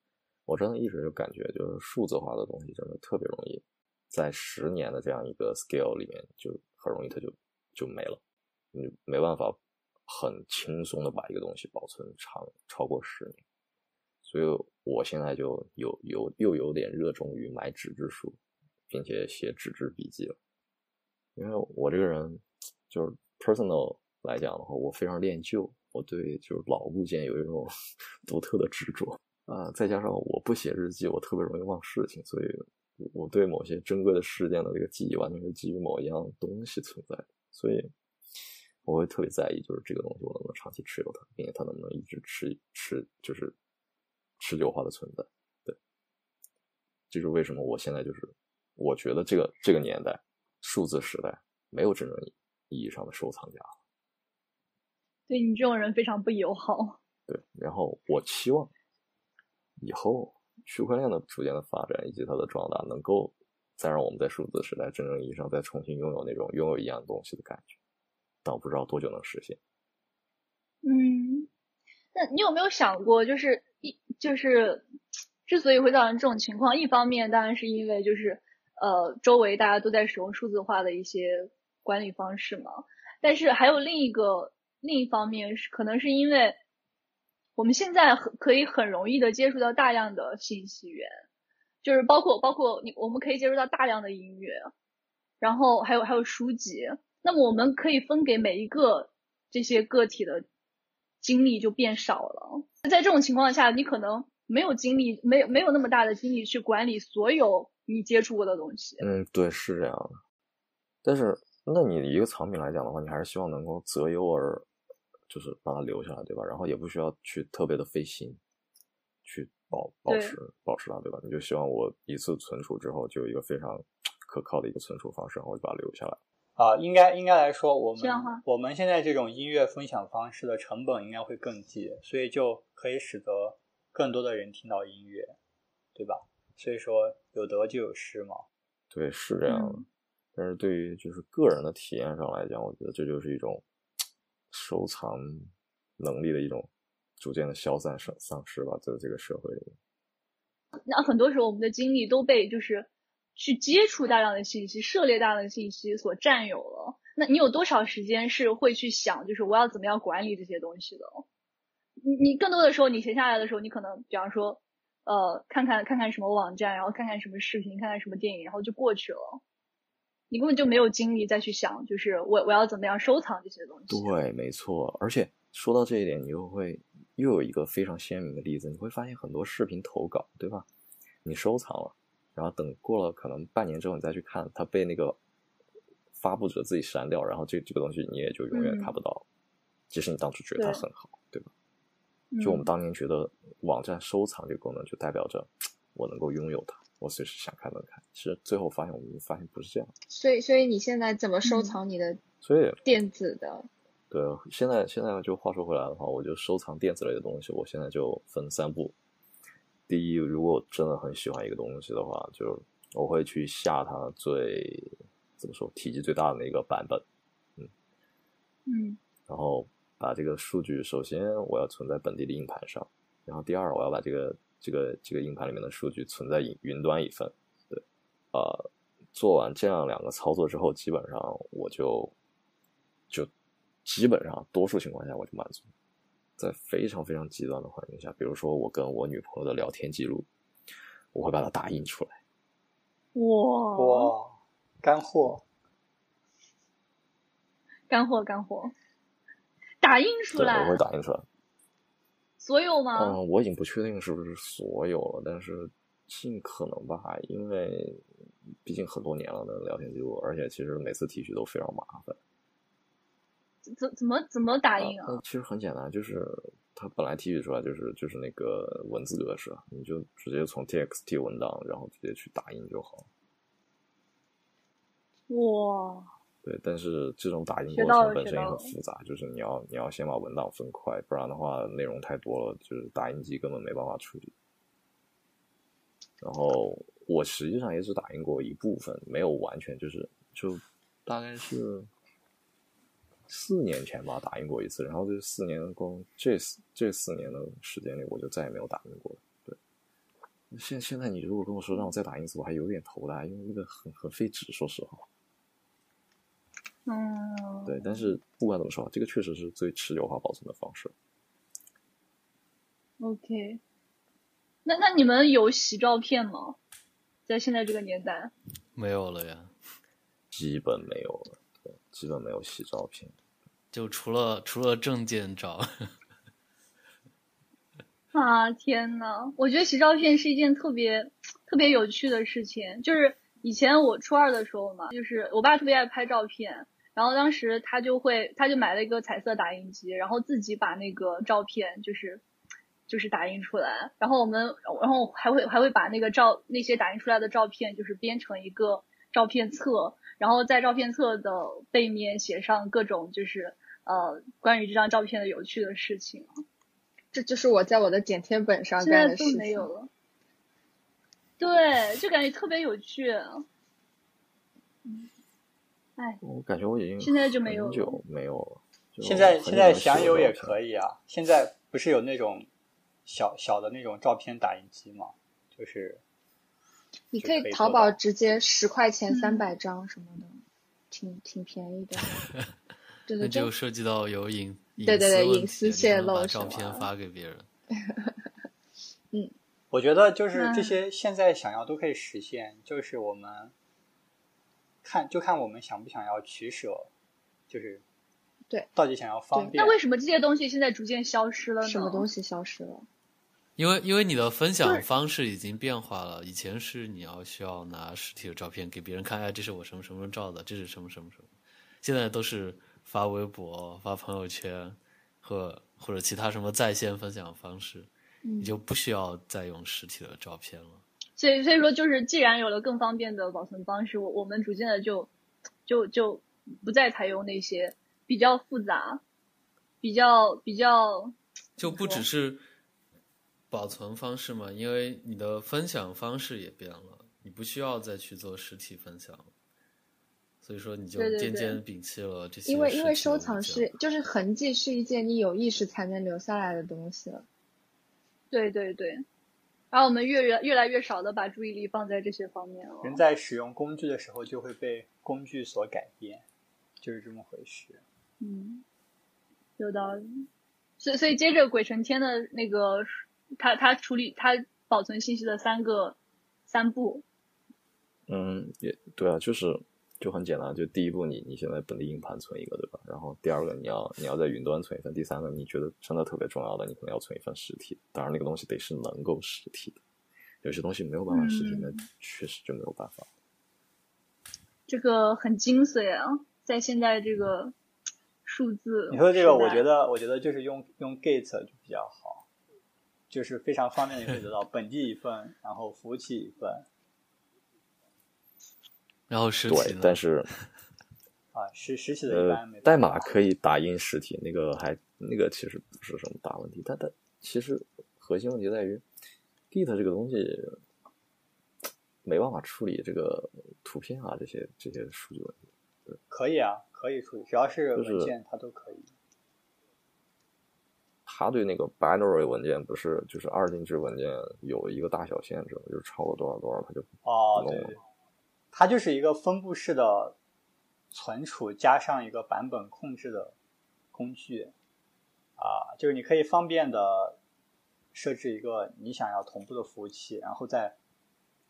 S4: 我真的一直就感觉，就是数字化的东西真的特别容易，在十年的这样一个 scale 里面，就很容易它就就没了，你没办法很轻松的把一个东西保存长超过十年。所以我现在就有有又有点热衷于买纸质书，并且写纸质笔记了。因为我这个人就是 personal 来讲的话，我非常恋旧，我对就是老物件有一种 独特的执着啊。再加上我不写日记，我特别容易忘事情，所以我对某些珍贵的事件的这个记忆完全是基于某一样东西存在的。所以我会特别在意，就是这个东西我能不能长期持有它，并且它能不能一直持持就是。持久化的存在，对，这是为什么我现在就是，我觉得这个这个年代，数字时代没有真正意义上的收藏家了。
S2: 对你这种人非常不友好。
S4: 对，然后我期望以后区块链的逐渐的发展以及它的壮大，能够再让我们在数字时代真正意义上再重新拥有那种拥有一样东西的感觉，但我不知道多久能实现。
S2: 嗯，那你有没有想过，就是？一就是，之所以会造成这种情况，一方面当然是因为就是呃周围大家都在使用数字化的一些管理方式嘛，但是还有另一个另一方面是可能是因为我们现在很可以很容易的接触到大量的信息源，就是包括包括你我们可以接触到大量的音乐，然后还有还有书籍，那么我们可以分给每一个这些个体的。精力就变少了。在这种情况下，你可能没有精力，没有没有那么大的精力去管理所有你接触过的东西。
S4: 嗯，对，是这样的。但是，那你一个藏品来讲的话，你还是希望能够择优而，就是把它留下来，对吧？然后也不需要去特别的费心，去保保持保持它，对吧？你就希望我一次存储之后，就有一个非常可靠的一个存储方式，然后就把它留下来。
S6: 啊，应该应该来说，我们我们现在这种音乐分享方式的成本应该会更低，所以就可以使得更多的人听到音乐，对吧？所以说有得就有失嘛。
S4: 对，是这样的。但是对于就是个人的体验上来讲，我觉得这就是一种收藏能力的一种逐渐的消散丧丧失吧，在这个社会里。
S2: 那很多时候我们的精力都被就是。去接触大量的信息，涉猎大量的信息所占有了。那你有多少时间是会去想，就是我要怎么样管理这些东西的？你你更多的时候，你闲下来的时候，你可能比方说，呃，看看看看什么网站，然后看看什么视频，看看什么电影，然后就过去了。你根本就没有精力再去想，就是我我要怎么样收藏这些东西。
S4: 对，没错。而且说到这一点，你又会又有一个非常鲜明的例子，你会发现很多视频投稿，对吧？你收藏了。然后等过了可能半年之后，你再去看，它被那个发布者自己删掉，然后这这个东西你也就永远看不到。即使你当初觉得它很好，对吧？就我们当年觉得网站收藏这个功能就代表着我能够拥有它，我随时想看能看。其实最后发现，我们发现不是这样。
S5: 所以，所以你现在怎么收藏你的？
S4: 所以
S5: 电子的。
S4: 对，现在现在就话说回来的话，我就收藏电子类的东西。我现在就分三步。第一，如果我真的很喜欢一个东西的话，就我会去下它最怎么说体积最大的那个版本，
S2: 嗯嗯，
S4: 然后把这个数据，首先我要存在本地的硬盘上，然后第二，我要把这个这个这个硬盘里面的数据存在云云端一份，对，呃，做完这样两个操作之后，基本上我就就基本上多数情况下我就满足。在非常非常极端的环境下，比如说我跟我女朋友的聊天记录，我会把它打印出来。
S2: 哇
S6: 哇，干货，
S2: 干货，干货，打印出来，
S4: 我会打印出来。
S2: 所有吗？
S4: 嗯，我已经不确定是不是所有了，但是尽可能吧，因为毕竟很多年了的聊天记录，而且其实每次提取都非常麻烦。
S2: 怎怎么怎么打印
S4: 啊？其实很简单，就是它本来提取出来就是就是那个文字格式，你就直接从 TXT 文档，然后直接去打印就好。
S2: 哇！
S4: 对，但是这种打印过程本身也很复杂，就是你要你要先把文档分块，不然的话内容太多了，就是打印机根本没办法处理。然后我实际上也只打印过一部分，没有完全就是就大概是四年前吧打印过一次，然后这四年光这这四年的时间里，我就再也没有打印过了。对，现现在你如果跟我说让我再打印一次，我还有点头大，因为那个很很费纸，说实话。
S2: 嗯，
S4: 对，但是不管怎么说，这个确实是最持久化保存的方式。
S2: OK，那那你们有洗照片吗？在现在这个年代，
S1: 没有了呀，
S4: 基本没有了，对，基本没有洗照片，
S1: 就除了除了证件照。
S2: 啊天呐，我觉得洗照片是一件特别特别有趣的事情。就是以前我初二的时候嘛，就是我爸特别爱拍照片。然后当时他就会，他就买了一个彩色打印机，然后自己把那个照片就是，就是打印出来。然后我们，然后还会还会把那个照那些打印出来的照片，就是编成一个照片册，然后在照片册的背面写上各种就是呃关于这张照片的有趣的事情。
S5: 这就是我在我的剪贴本上干的事情。
S2: 没有了。对，就感觉特别有趣。嗯。哎，
S4: 我感觉我已经
S2: 现在就没有
S4: 很久没有了。
S6: 现在现在想有也可以啊。现在不是有那种小小的那种照片打印机吗？就是
S5: 你可以淘宝直接十块钱三百张什么的，挺挺便宜的。
S1: 那就涉及到有
S5: 隐
S1: 对
S5: 对对隐私泄露，
S1: 把照片发给别人。
S5: 嗯，
S6: 我觉得就是这些现在想要都可以实现，就是我们。看，就看我们想不想要取舍，就是
S5: 对，
S6: 到底想要方便。
S2: 那为什么这些东西现在逐渐消失了呢？
S5: 什么东西消失了？
S1: 因为因为你的分享方式已经变化了。以前是你要需要拿实体的照片给别人看，哎，这是我什么什么照的，这是什么什么什么。现在都是发微博、发朋友圈，或或者其他什么在线分享方式，你就不需要再用实体的照片了。
S2: 所以，所以说，就是既然有了更方便的保存方式，我我们逐渐的就，就就不再采用那些比较复杂、比较比较，
S1: 就不只是保存方式嘛，因为你的分享方式也变了，你不需要再去做实体分享，所以说你就渐渐摒弃了这些。
S5: 因为因为收藏是就是痕迹是一件你有意识才能留下来的东西了。
S2: 对对对。然后我们越越越来越少的把注意力放在这些方面了。
S6: 人在使用工具的时候，就会被工具所改变，就是这么回事。
S2: 嗯，有道理。所以，所以接着鬼神天的那个，他他处理他保存信息的三个三步。
S4: 嗯，也对啊，就是。就很简单，就第一步，你你现在本地硬盘存一个，对吧？然后第二个，你要你要在云端存一份，第三个，你觉得真的特别重要的，你可能要存一份实体。当然，那个东西得是能够实体的，有些东西没有办法实体，那确实就没有办法。
S2: 这个很精髓啊，在现在这个数字，
S6: 你说这个，我觉得，我觉得就是用用 Git 就比较好，就是非常方便的可以得到本地一份，然后服务器一份。
S1: 然后实
S4: 体对，但是
S6: 啊，实实体的
S4: 呃，代码可以打印实体，那个还那个其实不是什么大问题。但但其实核心问题在于，Git 这个东西没办法处理这个图片啊，这些这些数据问题。
S6: 可以啊，可以处理，只要是文件它都可以。
S4: 他对那个 binary 文件不是就是二进制文件有一个大小限制，就是超过多少多少他就
S6: 哦对。它就是一个分布式的存储加上一个版本控制的工具，啊，就是你可以方便的设置一个你想要同步的服务器，然后再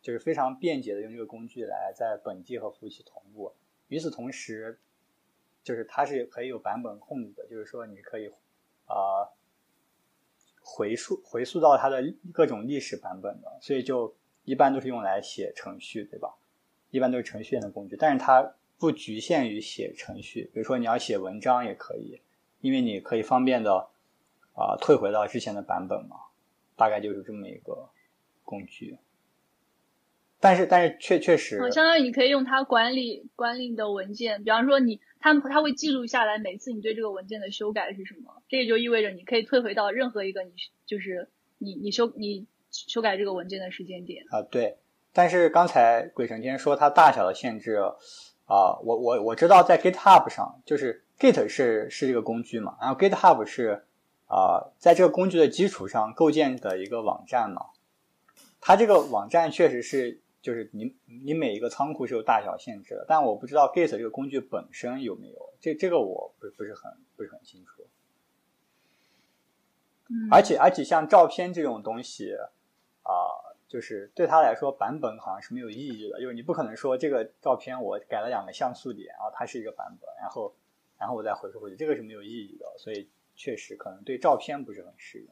S6: 就是非常便捷的用这个工具来在本地和服务器同步。与此同时，就是它是可以有版本控制的，就是说你可以啊回溯回溯到它的各种历史版本的，所以就一般都是用来写程序，对吧？一般都是程序员的工具，但是它不局限于写程序。比如说你要写文章也可以，因为你可以方便的啊退回到之前的版本嘛。大概就是这么一个工具。但是但是确确实，
S2: 相当于你可以用它管理管理你的文件，比方说你它它会记录下来每次你对这个文件的修改是什么，这也就意味着你可以退回到任何一个你就是你你修你修改这个文件的时间点
S6: 啊。对，但是刚才鬼神天说它大小的限制啊，我我我知道在 GitHub 上，就是 Git 是是这个工具嘛，然后 GitHub 是啊在这个工具的基础上构建的一个网站嘛，它这个网站确实是。就是你你每一个仓库是有大小限制的，但我不知道 Git 这个工具本身有没有，这这个我不不是很不是很清楚。而且而且像照片这种东西啊，就是对他来说版本好像是没有意义的，就是你不可能说这个照片我改了两个像素点，然后它是一个版本，然后然后我再回收回去，这个是没有意义的。所以确实可能对照片不是很适用，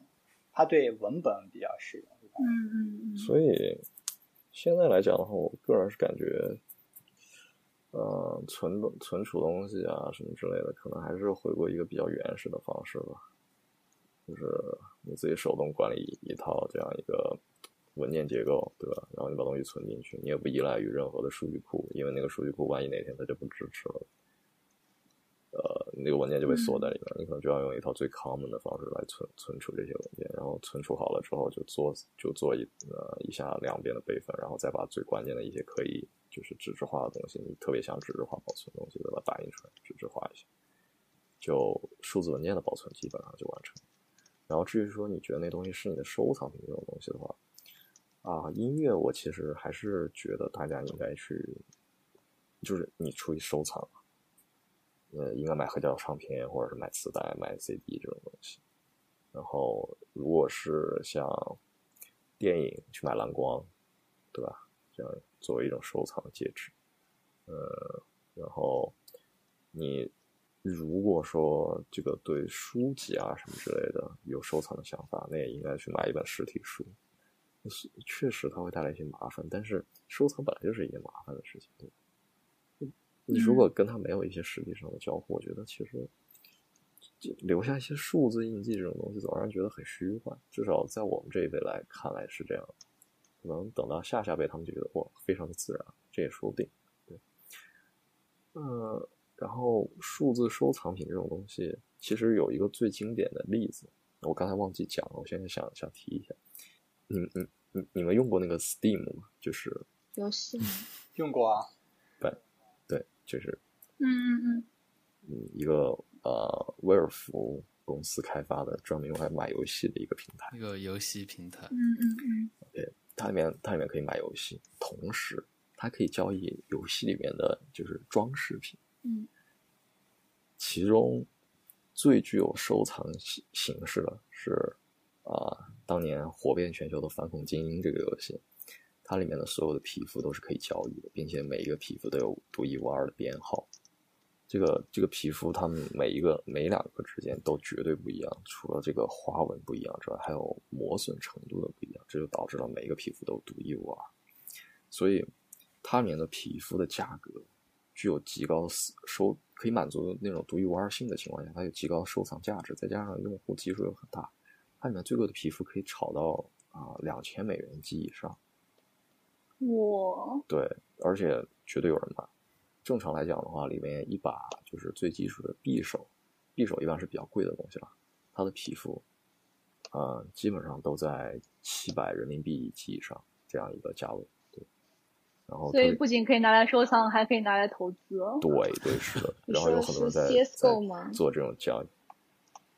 S6: 它对文本比较适用。
S2: 嗯嗯嗯。
S4: 所以。现在来讲的话，我个人是感觉，呃，存存储东西啊什么之类的，可能还是回归一个比较原始的方式吧，就是你自己手动管理一套这样一个文件结构，对吧？然后你把东西存进去，你也不依赖于任何的数据库，因为那个数据库万一哪天它就不支持了。呃，那个文件就被锁在里面，你可能就要用一套最 common 的方式来存存储这些文件，然后存储好了之后就做就做一呃一下两边的备份，然后再把最关键的一些可以就是纸质化的东西，你特别想纸质化保存的东西，把它打印出来纸质化一下，就数字文件的保存基本上就完成。然后至于说你觉得那东西是你的收藏品这种东西的话，啊，音乐我其实还是觉得大家应该去，就是你出去收藏。呃，应该买黑胶唱片，或者是买磁带、买 CD 这种东西。然后，如果是像电影，去买蓝光，对吧？这样作为一种收藏的介质。呃，然后你如果说这个对书籍啊什么之类的有收藏的想法，那也应该去买一本实体书。是，确实它会带来一些麻烦，但是收藏本来就是一件麻烦的事情，对。你如果跟它没有一些实际上的交互，我觉得其实留下一些数字印记这种东西，总让人觉得很虚幻。至少在我们这一辈来看来是这样，可能等到下下辈，他们就觉得哇，非常的自然，这也说不定。对，呃，然后数字收藏品这种东西，其实有一个最经典的例子，我刚才忘记讲了，我现在想想提一下。你、你、你、你们用过那个 Steam 吗？就是
S5: 游戏
S6: 用过啊。
S4: 对对就是，
S2: 嗯嗯嗯，
S4: 嗯，一个呃，威尔福公司开发的专门用来买游戏的一个平台，
S1: 一个游戏平台，
S2: 嗯嗯嗯，
S4: 对，它里面它里面可以买游戏，同时它可以交易游戏里面的就是装饰品，
S2: 嗯，
S4: 其中最具有收藏形形式的是啊，当年火遍全球的《反恐精英》这个游戏。它里面的所有的皮肤都是可以交易的，并且每一个皮肤都有独一无二的编号。这个这个皮肤，它们每一个每两个之间都绝对不一样，除了这个花纹不一样之外，还有磨损程度的不一样，这就导致了每一个皮肤都独一无二。所以，它里面的皮肤的价格具有极高收，可以满足那种独一无二性的情况下，它有极高收藏价值，再加上用户基数又很大，它里面最贵的皮肤可以炒到啊两千美元及以上。
S2: 哇，
S4: 对，而且绝对有人买。正常来讲的话，里面一把就是最基础的匕首，匕首一般是比较贵的东西了。它的皮肤，呃，基本上都在七百人民币及以上这样一个价位。对，然后
S2: 所以不仅可以拿来收藏，还可以拿来投资。
S4: 对对是的，然后有很多人在做这种交易。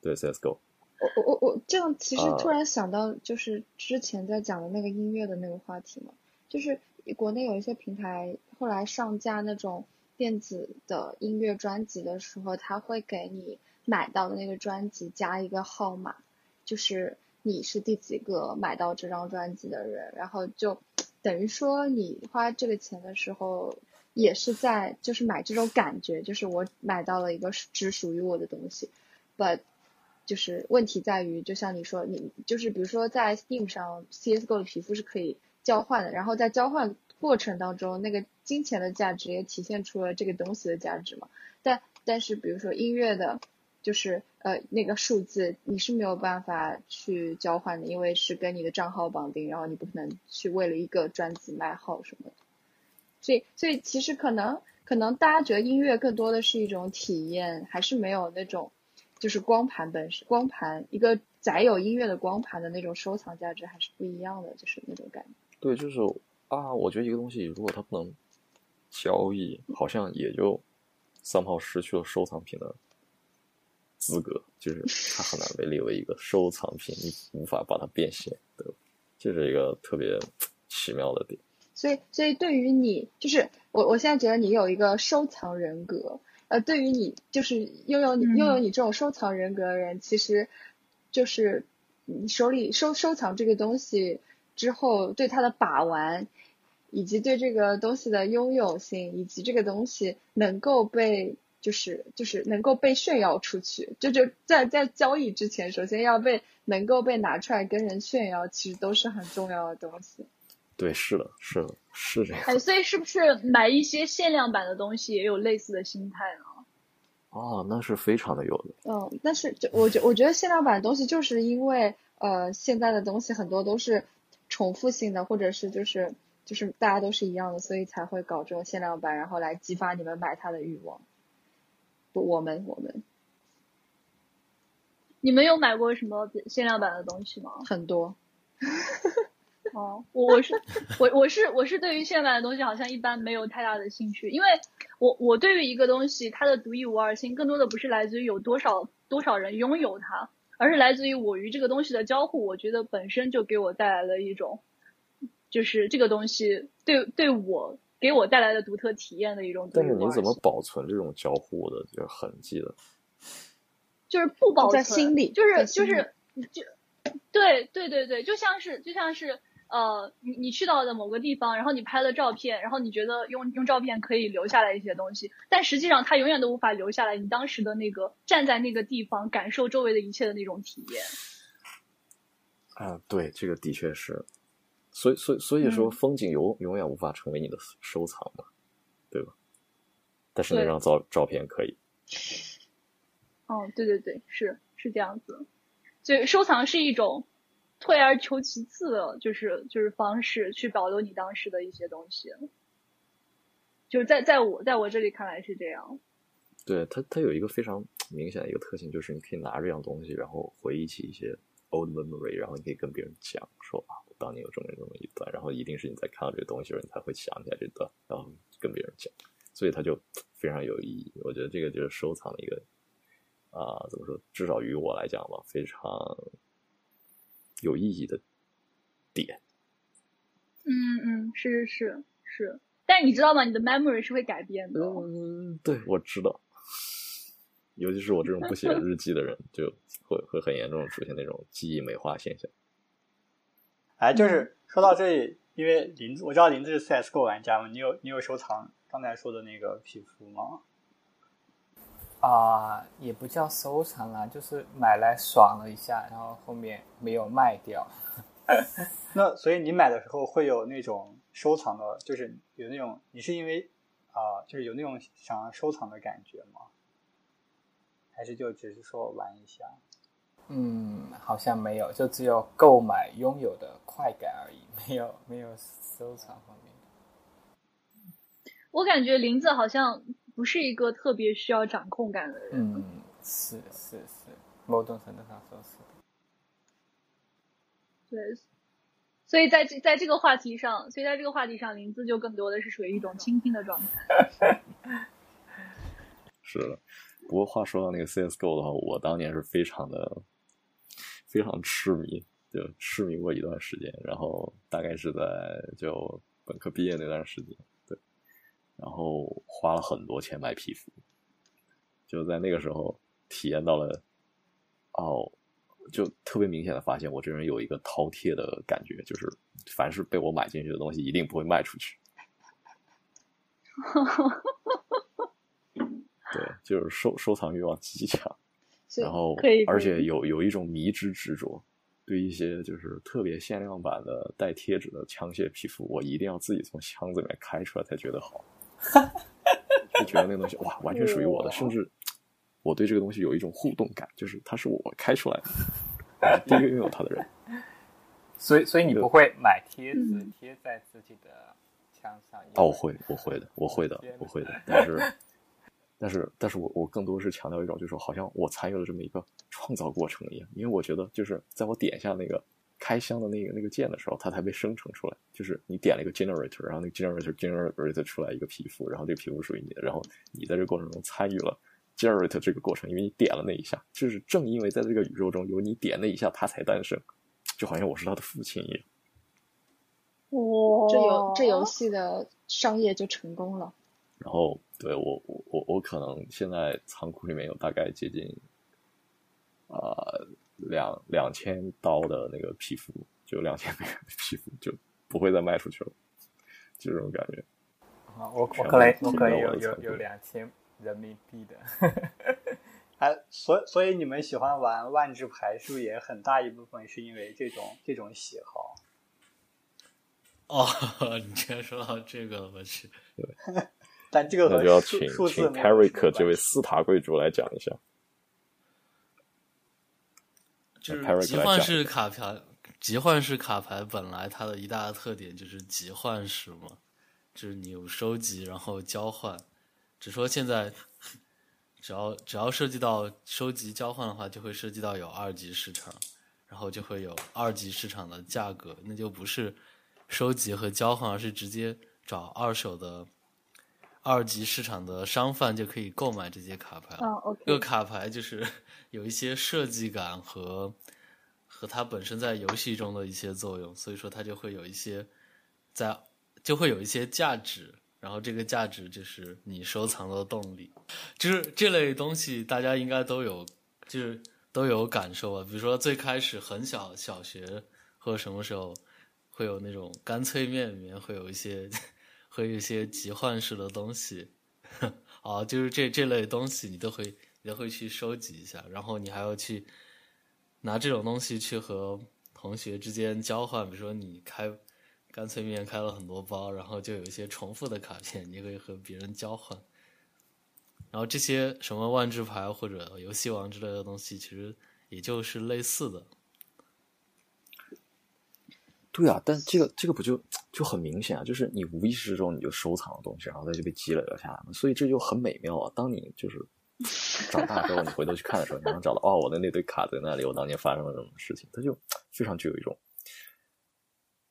S4: 对，CSGO。
S5: 我我我这样其实突然想到，就是之前在讲的那个音乐的那个话题嘛。就是国内有一些平台后来上架那种电子的音乐专辑的时候，他会给你买到的那个专辑加一个号码，就是你是第几个买到这张专辑的人，然后就等于说你花这个钱的时候也是在就是买这种感觉，就是我买到了一个只属于我的东西，but 就是问题在于，就像你说，你就是比如说在 Steam 上，CSGO 的皮肤是可以。交换的，然后在交换过程当中，那个金钱的价值也体现出了这个东西的价值嘛。但但是，比如说音乐的，就是呃那个数字你是没有办法去交换的，因为是跟你的账号绑定，然后你不可能去为了一个专辑卖号什么的。所以，所以其实可能可能大家觉得音乐更多的是一种体验，还是没有那种就是光盘本身，光盘一个载有音乐的光盘的那种收藏价值还是不一样的，就是那种感觉。
S4: 对，就是啊，我觉得一个东西如果它不能交易，好像也就三炮失去了收藏品的资格，就是它很难被列为一个收藏品，你无法把它变现，对吧？这是一个特别奇妙的点。
S5: 所以，所以对于你，就是我，我现在觉得你有一个收藏人格。呃，对于你，就是拥有你拥有你这种收藏人格的人，其实就是你手里收收藏这个东西之后，对它的把玩，以及对这个东西的拥有性，以及这个东西能够被就是就是能够被炫耀出去，就就在在交易之前，首先要被能够被拿出来跟人炫耀，其实都是很重要的东西。
S4: 对，是的，是的，是这样。
S2: 哎，所以是不是买一些限量版的东西也有类似的心态呢？
S4: 哦，那是非常的有的。
S5: 嗯，但是就我觉我觉得限量版的东西，就是因为呃，现在的东西很多都是重复性的，或者是就是就是大家都是一样的，所以才会搞这种限量版，然后来激发你们买它的欲望。不，我们我们，
S2: 你们有买过什么限量版的东西吗？
S5: 很多。
S2: 哦，我我是我我是我是对于现版的东西好像一般没有太大的兴趣，因为我我对于一个东西它的独一无二性，更多的不是来自于有多少多少人拥有它，而是来自于我与这个东西的交互。我觉得本身就给我带来了一种，就是这个东西对对我给我带来的独特体验的一种。
S4: 但是你怎么保存这种交互的就痕迹的？
S2: 就是不保
S5: 在心里，
S2: 就是就是就对对对对，就像是就像是。呃，你你去到的某个地方，然后你拍了照片，然后你觉得用用照片可以留下来一些东西，但实际上它永远都无法留下来你当时的那个站在那个地方感受周围的一切的那种体验。
S4: 啊，对，这个的确是，所以所以所以说风景永永远无法成为你的收藏嘛，对吧？但是那张照照片可以。
S2: 哦，对对对，是是这样子，所以收藏是一种。退而求其次的，就是就是方式去保留你当时的一些东西，就是在在我在我这里看来是这样。
S4: 对它，它有一个非常明显的一个特性，就是你可以拿这样东西，然后回忆起一些 old memory，然后你可以跟别人讲说啊，我当年有这么这么一段，然后一定是你在看到这个东西的时候，你才会想起来这段，然后跟别人讲，所以它就非常有意义。我觉得这个就是收藏的一个啊，怎么说？至少于我来讲吧，非常。有意义的点，
S2: 嗯嗯，是是是是，但你知道吗？你的 memory 是会改变的。
S4: 嗯，对，我知道。尤其是我这种不写 日记的人，就会会很严重出现那种记忆美化现象。
S6: 哎，就是说到这里，因为林子，我知道林子是 CSGO 玩家嘛，你有你有收藏刚才说的那个皮肤吗？
S3: 啊，也不叫收藏啦，就是买来爽了一下，然后后面没有卖掉。
S6: 那所以你买的时候会有那种收藏的，就是有那种你是因为啊，就是有那种想要收藏的感觉吗？还是就只是说玩一下？
S3: 嗯，好像没有，就只有购买拥有的快感而已，没有没有收藏方面的。
S2: 我感觉林子好像。不是一个特别需要掌控感的人。
S3: 嗯，是是是，某种程度上说是。
S2: 对，所以在这在这个话题上，所以在这个话题上，林子就更多的是属于一种倾听的状态。
S4: 是的，不过话说到那个 CSGO 的话，我当年是非常的非常痴迷，就痴迷过一段时间，然后大概是在就本科毕业那段时间。然后花了很多钱买皮肤，就在那个时候体验到了，哦，就特别明显的发现，我这人有一个饕餮的感觉，就是凡是被我买进去的东西，一定不会卖出去。对，就是收收藏欲望极强，然后而且有有一种迷之执着。对一些就是特别限量版的带贴纸的枪械皮肤，我一定要自己从箱子里面开出来才觉得好。就觉得那个东西哇，完全属于我的，甚至我对这个东西有一种互动感，就是它是我开出来的，第一个拥有它的人。
S3: 所以，所以你不会买贴纸贴在自己的墙上？
S4: 哦，我会，我会的，我会的，我会的。但是，但是，但是我我更多是强调一种，就是说，好像我参与了这么一个创造过程一样。因为我觉得，就是在我点下那个开箱的那个那个键的时候，它才被生成出来。就是你点了一个 generator，然后那个 generator generator 出来一个皮肤，然后这个皮肤属于你的，然后你在这个过程中参与了 generate 这个过程，因为你点了那一下。就是正因为在这个宇宙中有你点那一下，它才诞生。就好像我是他的父亲一样，
S2: 哇！
S5: 这游这游戏的商业就成功了。
S4: 然后，对我我我我可能现在仓库里面有大概接近啊两两千刀的那个皮肤，就两千元的皮肤就不会再卖出去了，就这种感觉。
S3: 啊，我我可能我可以有有有两千人民币的。
S6: 哎，所所以你们喜欢玩万智牌，是不是也很大一部分是因为这种这种喜好？
S1: 哦，你居然说到这个，我去。
S6: 但这个
S4: 那就要请请 Peric 这位斯塔贵族来讲一下。
S1: 就是集换式卡牌，集换式卡牌本来它的一大特点就是集换式嘛，就是你有收集然后交换，只说现在。只要只要涉及到收集交换的话，就会涉及到有二级市场，然后就会有二级市场的价格，那就不是收集和交换，而是直接找二手的二级市场的商贩就可以购买这些卡牌。这个卡牌就是 有一些设计感和和它本身在游戏中的一些作用，所以说它就会有一些在就会有一些价值。然后这个价值就是你收藏的动力，就是这类东西大家应该都有，就是都有感受吧。比如说最开始很小小学或者什么时候，会有那种干脆面里面会有一些，会有一些集换式的东西，啊，就是这这类东西你都会你都会去收集一下，然后你还要去拿这种东西去和同学之间交换，比如说你开。干脆面开了很多包，然后就有一些重复的卡片，你可以和别人交换。然后这些什么万智牌或者游戏王之类的东西，其实也就是类似的。
S4: 对啊，但这个这个不就就很明显啊？就是你无意识中你就收藏了东西，然后它就被积累了下来嘛。所以这就很美妙啊！当你就是 长大之后，你回头去看的时候，你能找到哦，我的那堆卡在那里，我当年发生了什么事情，它就非常具有一种。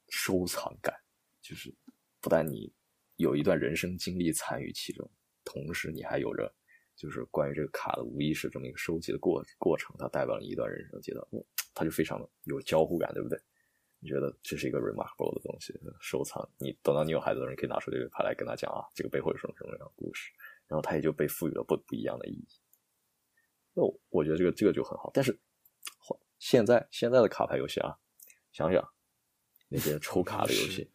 S4: 收藏感，就是不但你有一段人生经历参与其中，同时你还有着就是关于这个卡的无意识这么一个收集的过过程，它代表了一段人生阶段，它就非常的有交互感，对不对？你觉得这是一个 remarkable 的东西，收藏。你等到你有孩子的人，可以拿出这个牌来跟他讲啊，这个背后有什么什么样的故事，然后他也就被赋予了不不一样的意义。那我觉得这个这个就很好，但是现在现在的卡牌游戏啊，想想。那些抽卡的游戏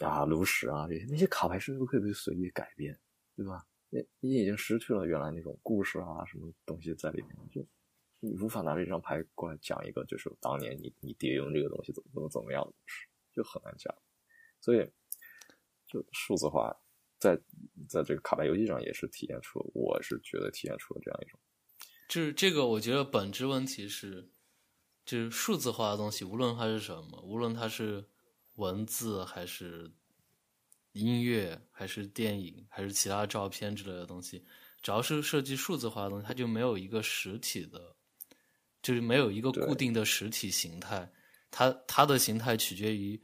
S4: 啊，炉石啊，这些那些卡牌甚至都可以被随意改变，对吧？那你已经失去了原来那种故事啊，什么东西在里面，就你无法拿这张牌过来讲一个，就是当年你你爹用这个东西怎么怎么怎么样的，就很难讲。所以，就数字化在在这个卡牌游戏上也是体现出，我是觉得体现出了这样一种，
S1: 就是这个，我觉得本质问题是。就是数字化的东西，无论它是什么，无论它是文字还是音乐，还是电影，还是其他照片之类的东西，只要是涉及数字化的东西，它就没有一个实体的，就是没有一个固定的实体形态。它它的形态取决于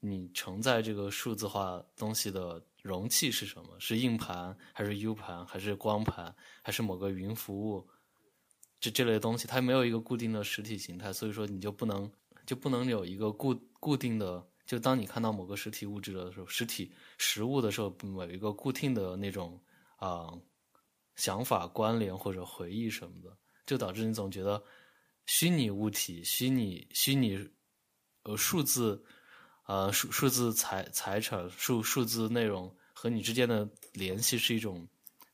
S1: 你承载这个数字化东西的容器是什么，是硬盘还是 U 盘，还是光盘，还是某个云服务。这这类东西，它没有一个固定的实体形态，所以说你就不能就不能有一个固固定的。就当你看到某个实体物质的时候，实体实物的时候，某一个固定的那种啊想法关联或者回忆什么的，就导致你总觉得虚拟物体、虚拟虚拟呃数字呃数数字财财产数数字内容和你之间的联系是一种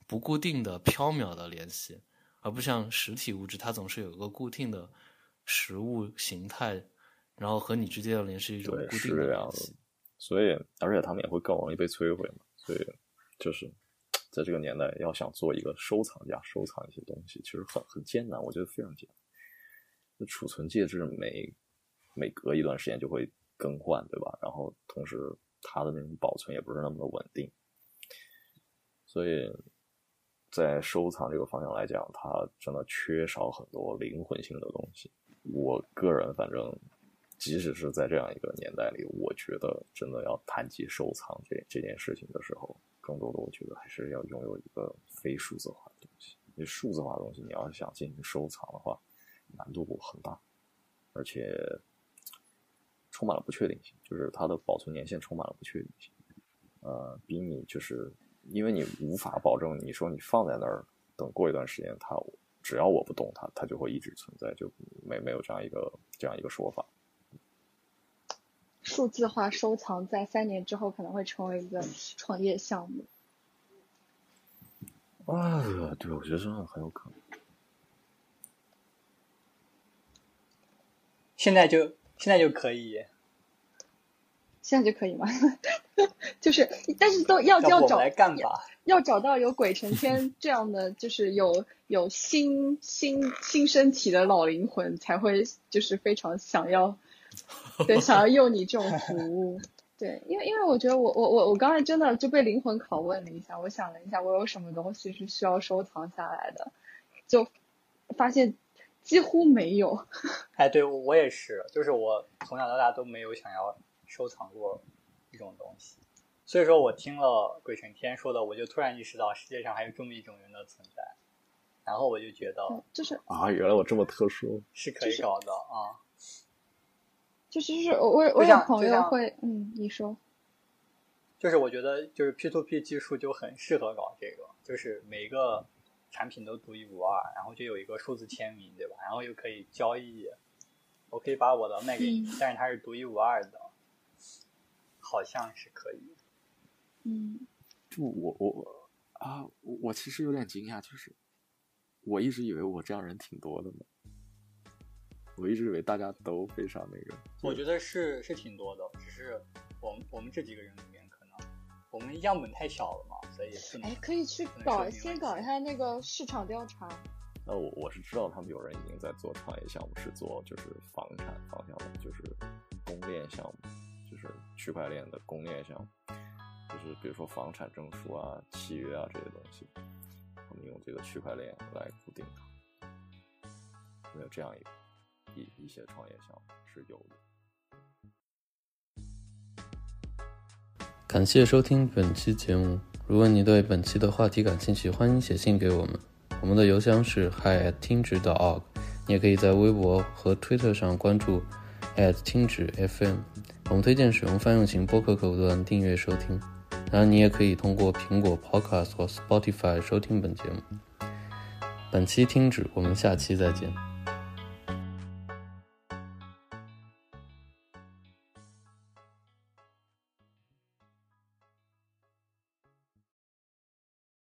S1: 不固定的缥缈的联系。而不像实体物质，它总是有一个固定的实物形态，然后和你之间的联系一种固定的
S4: 样子。所以，而且他们也会更容易被摧毁嘛。所以，就是在这个年代，要想做一个收藏家，收藏一些东西，其实很很艰难，我觉得非常艰难。那储存介质每每隔一段时间就会更换，对吧？然后同时它的那种保存也不是那么的稳定，所以在收藏这个方向来讲，它真的缺少很多灵魂性的东西。我个人反正。即使是在这样一个年代里，我觉得真的要谈及收藏这这件事情的时候，更多的我觉得还是要拥有一个非数字化的东西。因为数字化的东西，你要想进行收藏的话，难度很大，而且充满了不确定性，就是它的保存年限充满了不确定性。呃，比你就是因为你无法保证，你说你放在那儿，等过一段时间，它只要我不动它，它就会一直存在，就没没有这样一个这样一个说法。
S5: 数字化收藏在三年之后可能会成为一个创业项目。
S4: 啊，对，我觉得真的很有可能。
S6: 现在就现在就可以，
S5: 现在就可以吗？就是，但是都要要找要找到有鬼成天 这样的，就是有有新新新身体的老灵魂，才会就是非常想要。对，想要用你这种服务，对，因为因为我觉得我我我我刚才真的就被灵魂拷问了一下，我想了一下，我有什么东西是需要收藏下来的，就发现几乎没有。
S6: 哎，对我也是，就是我从小到大都没有想要收藏过一种东西，所以说我听了鬼神天说的，我就突然意识到世界上还有这么一种人的存在，然后我就觉得，
S5: 就是
S4: 啊，原来我这么特殊，
S6: 是可以搞的啊。
S5: 就是就是我我我有朋友会嗯你说，
S6: 就是我觉得就是 P to P 技术就很适合搞这个，就是每一个产品都独一无二，然后就有一个数字签名，对吧？然后又可以交易，我可以把我的卖给你，但是它是独一无二的，好像是可以。
S5: 嗯，
S4: 就我我啊，我其实有点惊讶，就是我一直以为我这样人挺多的呢。我一直以为大家都非常那个，
S6: 我觉得是是挺多的，只是我们我们这几个人里面，我们样本太小了嘛，所以
S5: 哎，可以去搞先搞一下那个市场调查。
S4: 那我我是知道他们有人已经在做创业项目，是做就是房产方向的，就是公链项目，就是区块链的公链项目，就是比如说房产证书啊、契约啊这些东西，他们用这个区块链来固定它，没有这样一。一一些创业项目是有的。
S1: 感谢收听本期节目。如果你对本期的话题感兴趣，欢迎写信给我们。我们的邮箱是 hi at 听指 .org。你也可以在微博和推特上关注 at 听指 FM。我们推荐使用泛用型播客客户端订阅收听。当然，你也可以通过苹果 Podcast 或 Spotify 收听本节目。本期听指，我们下期再见。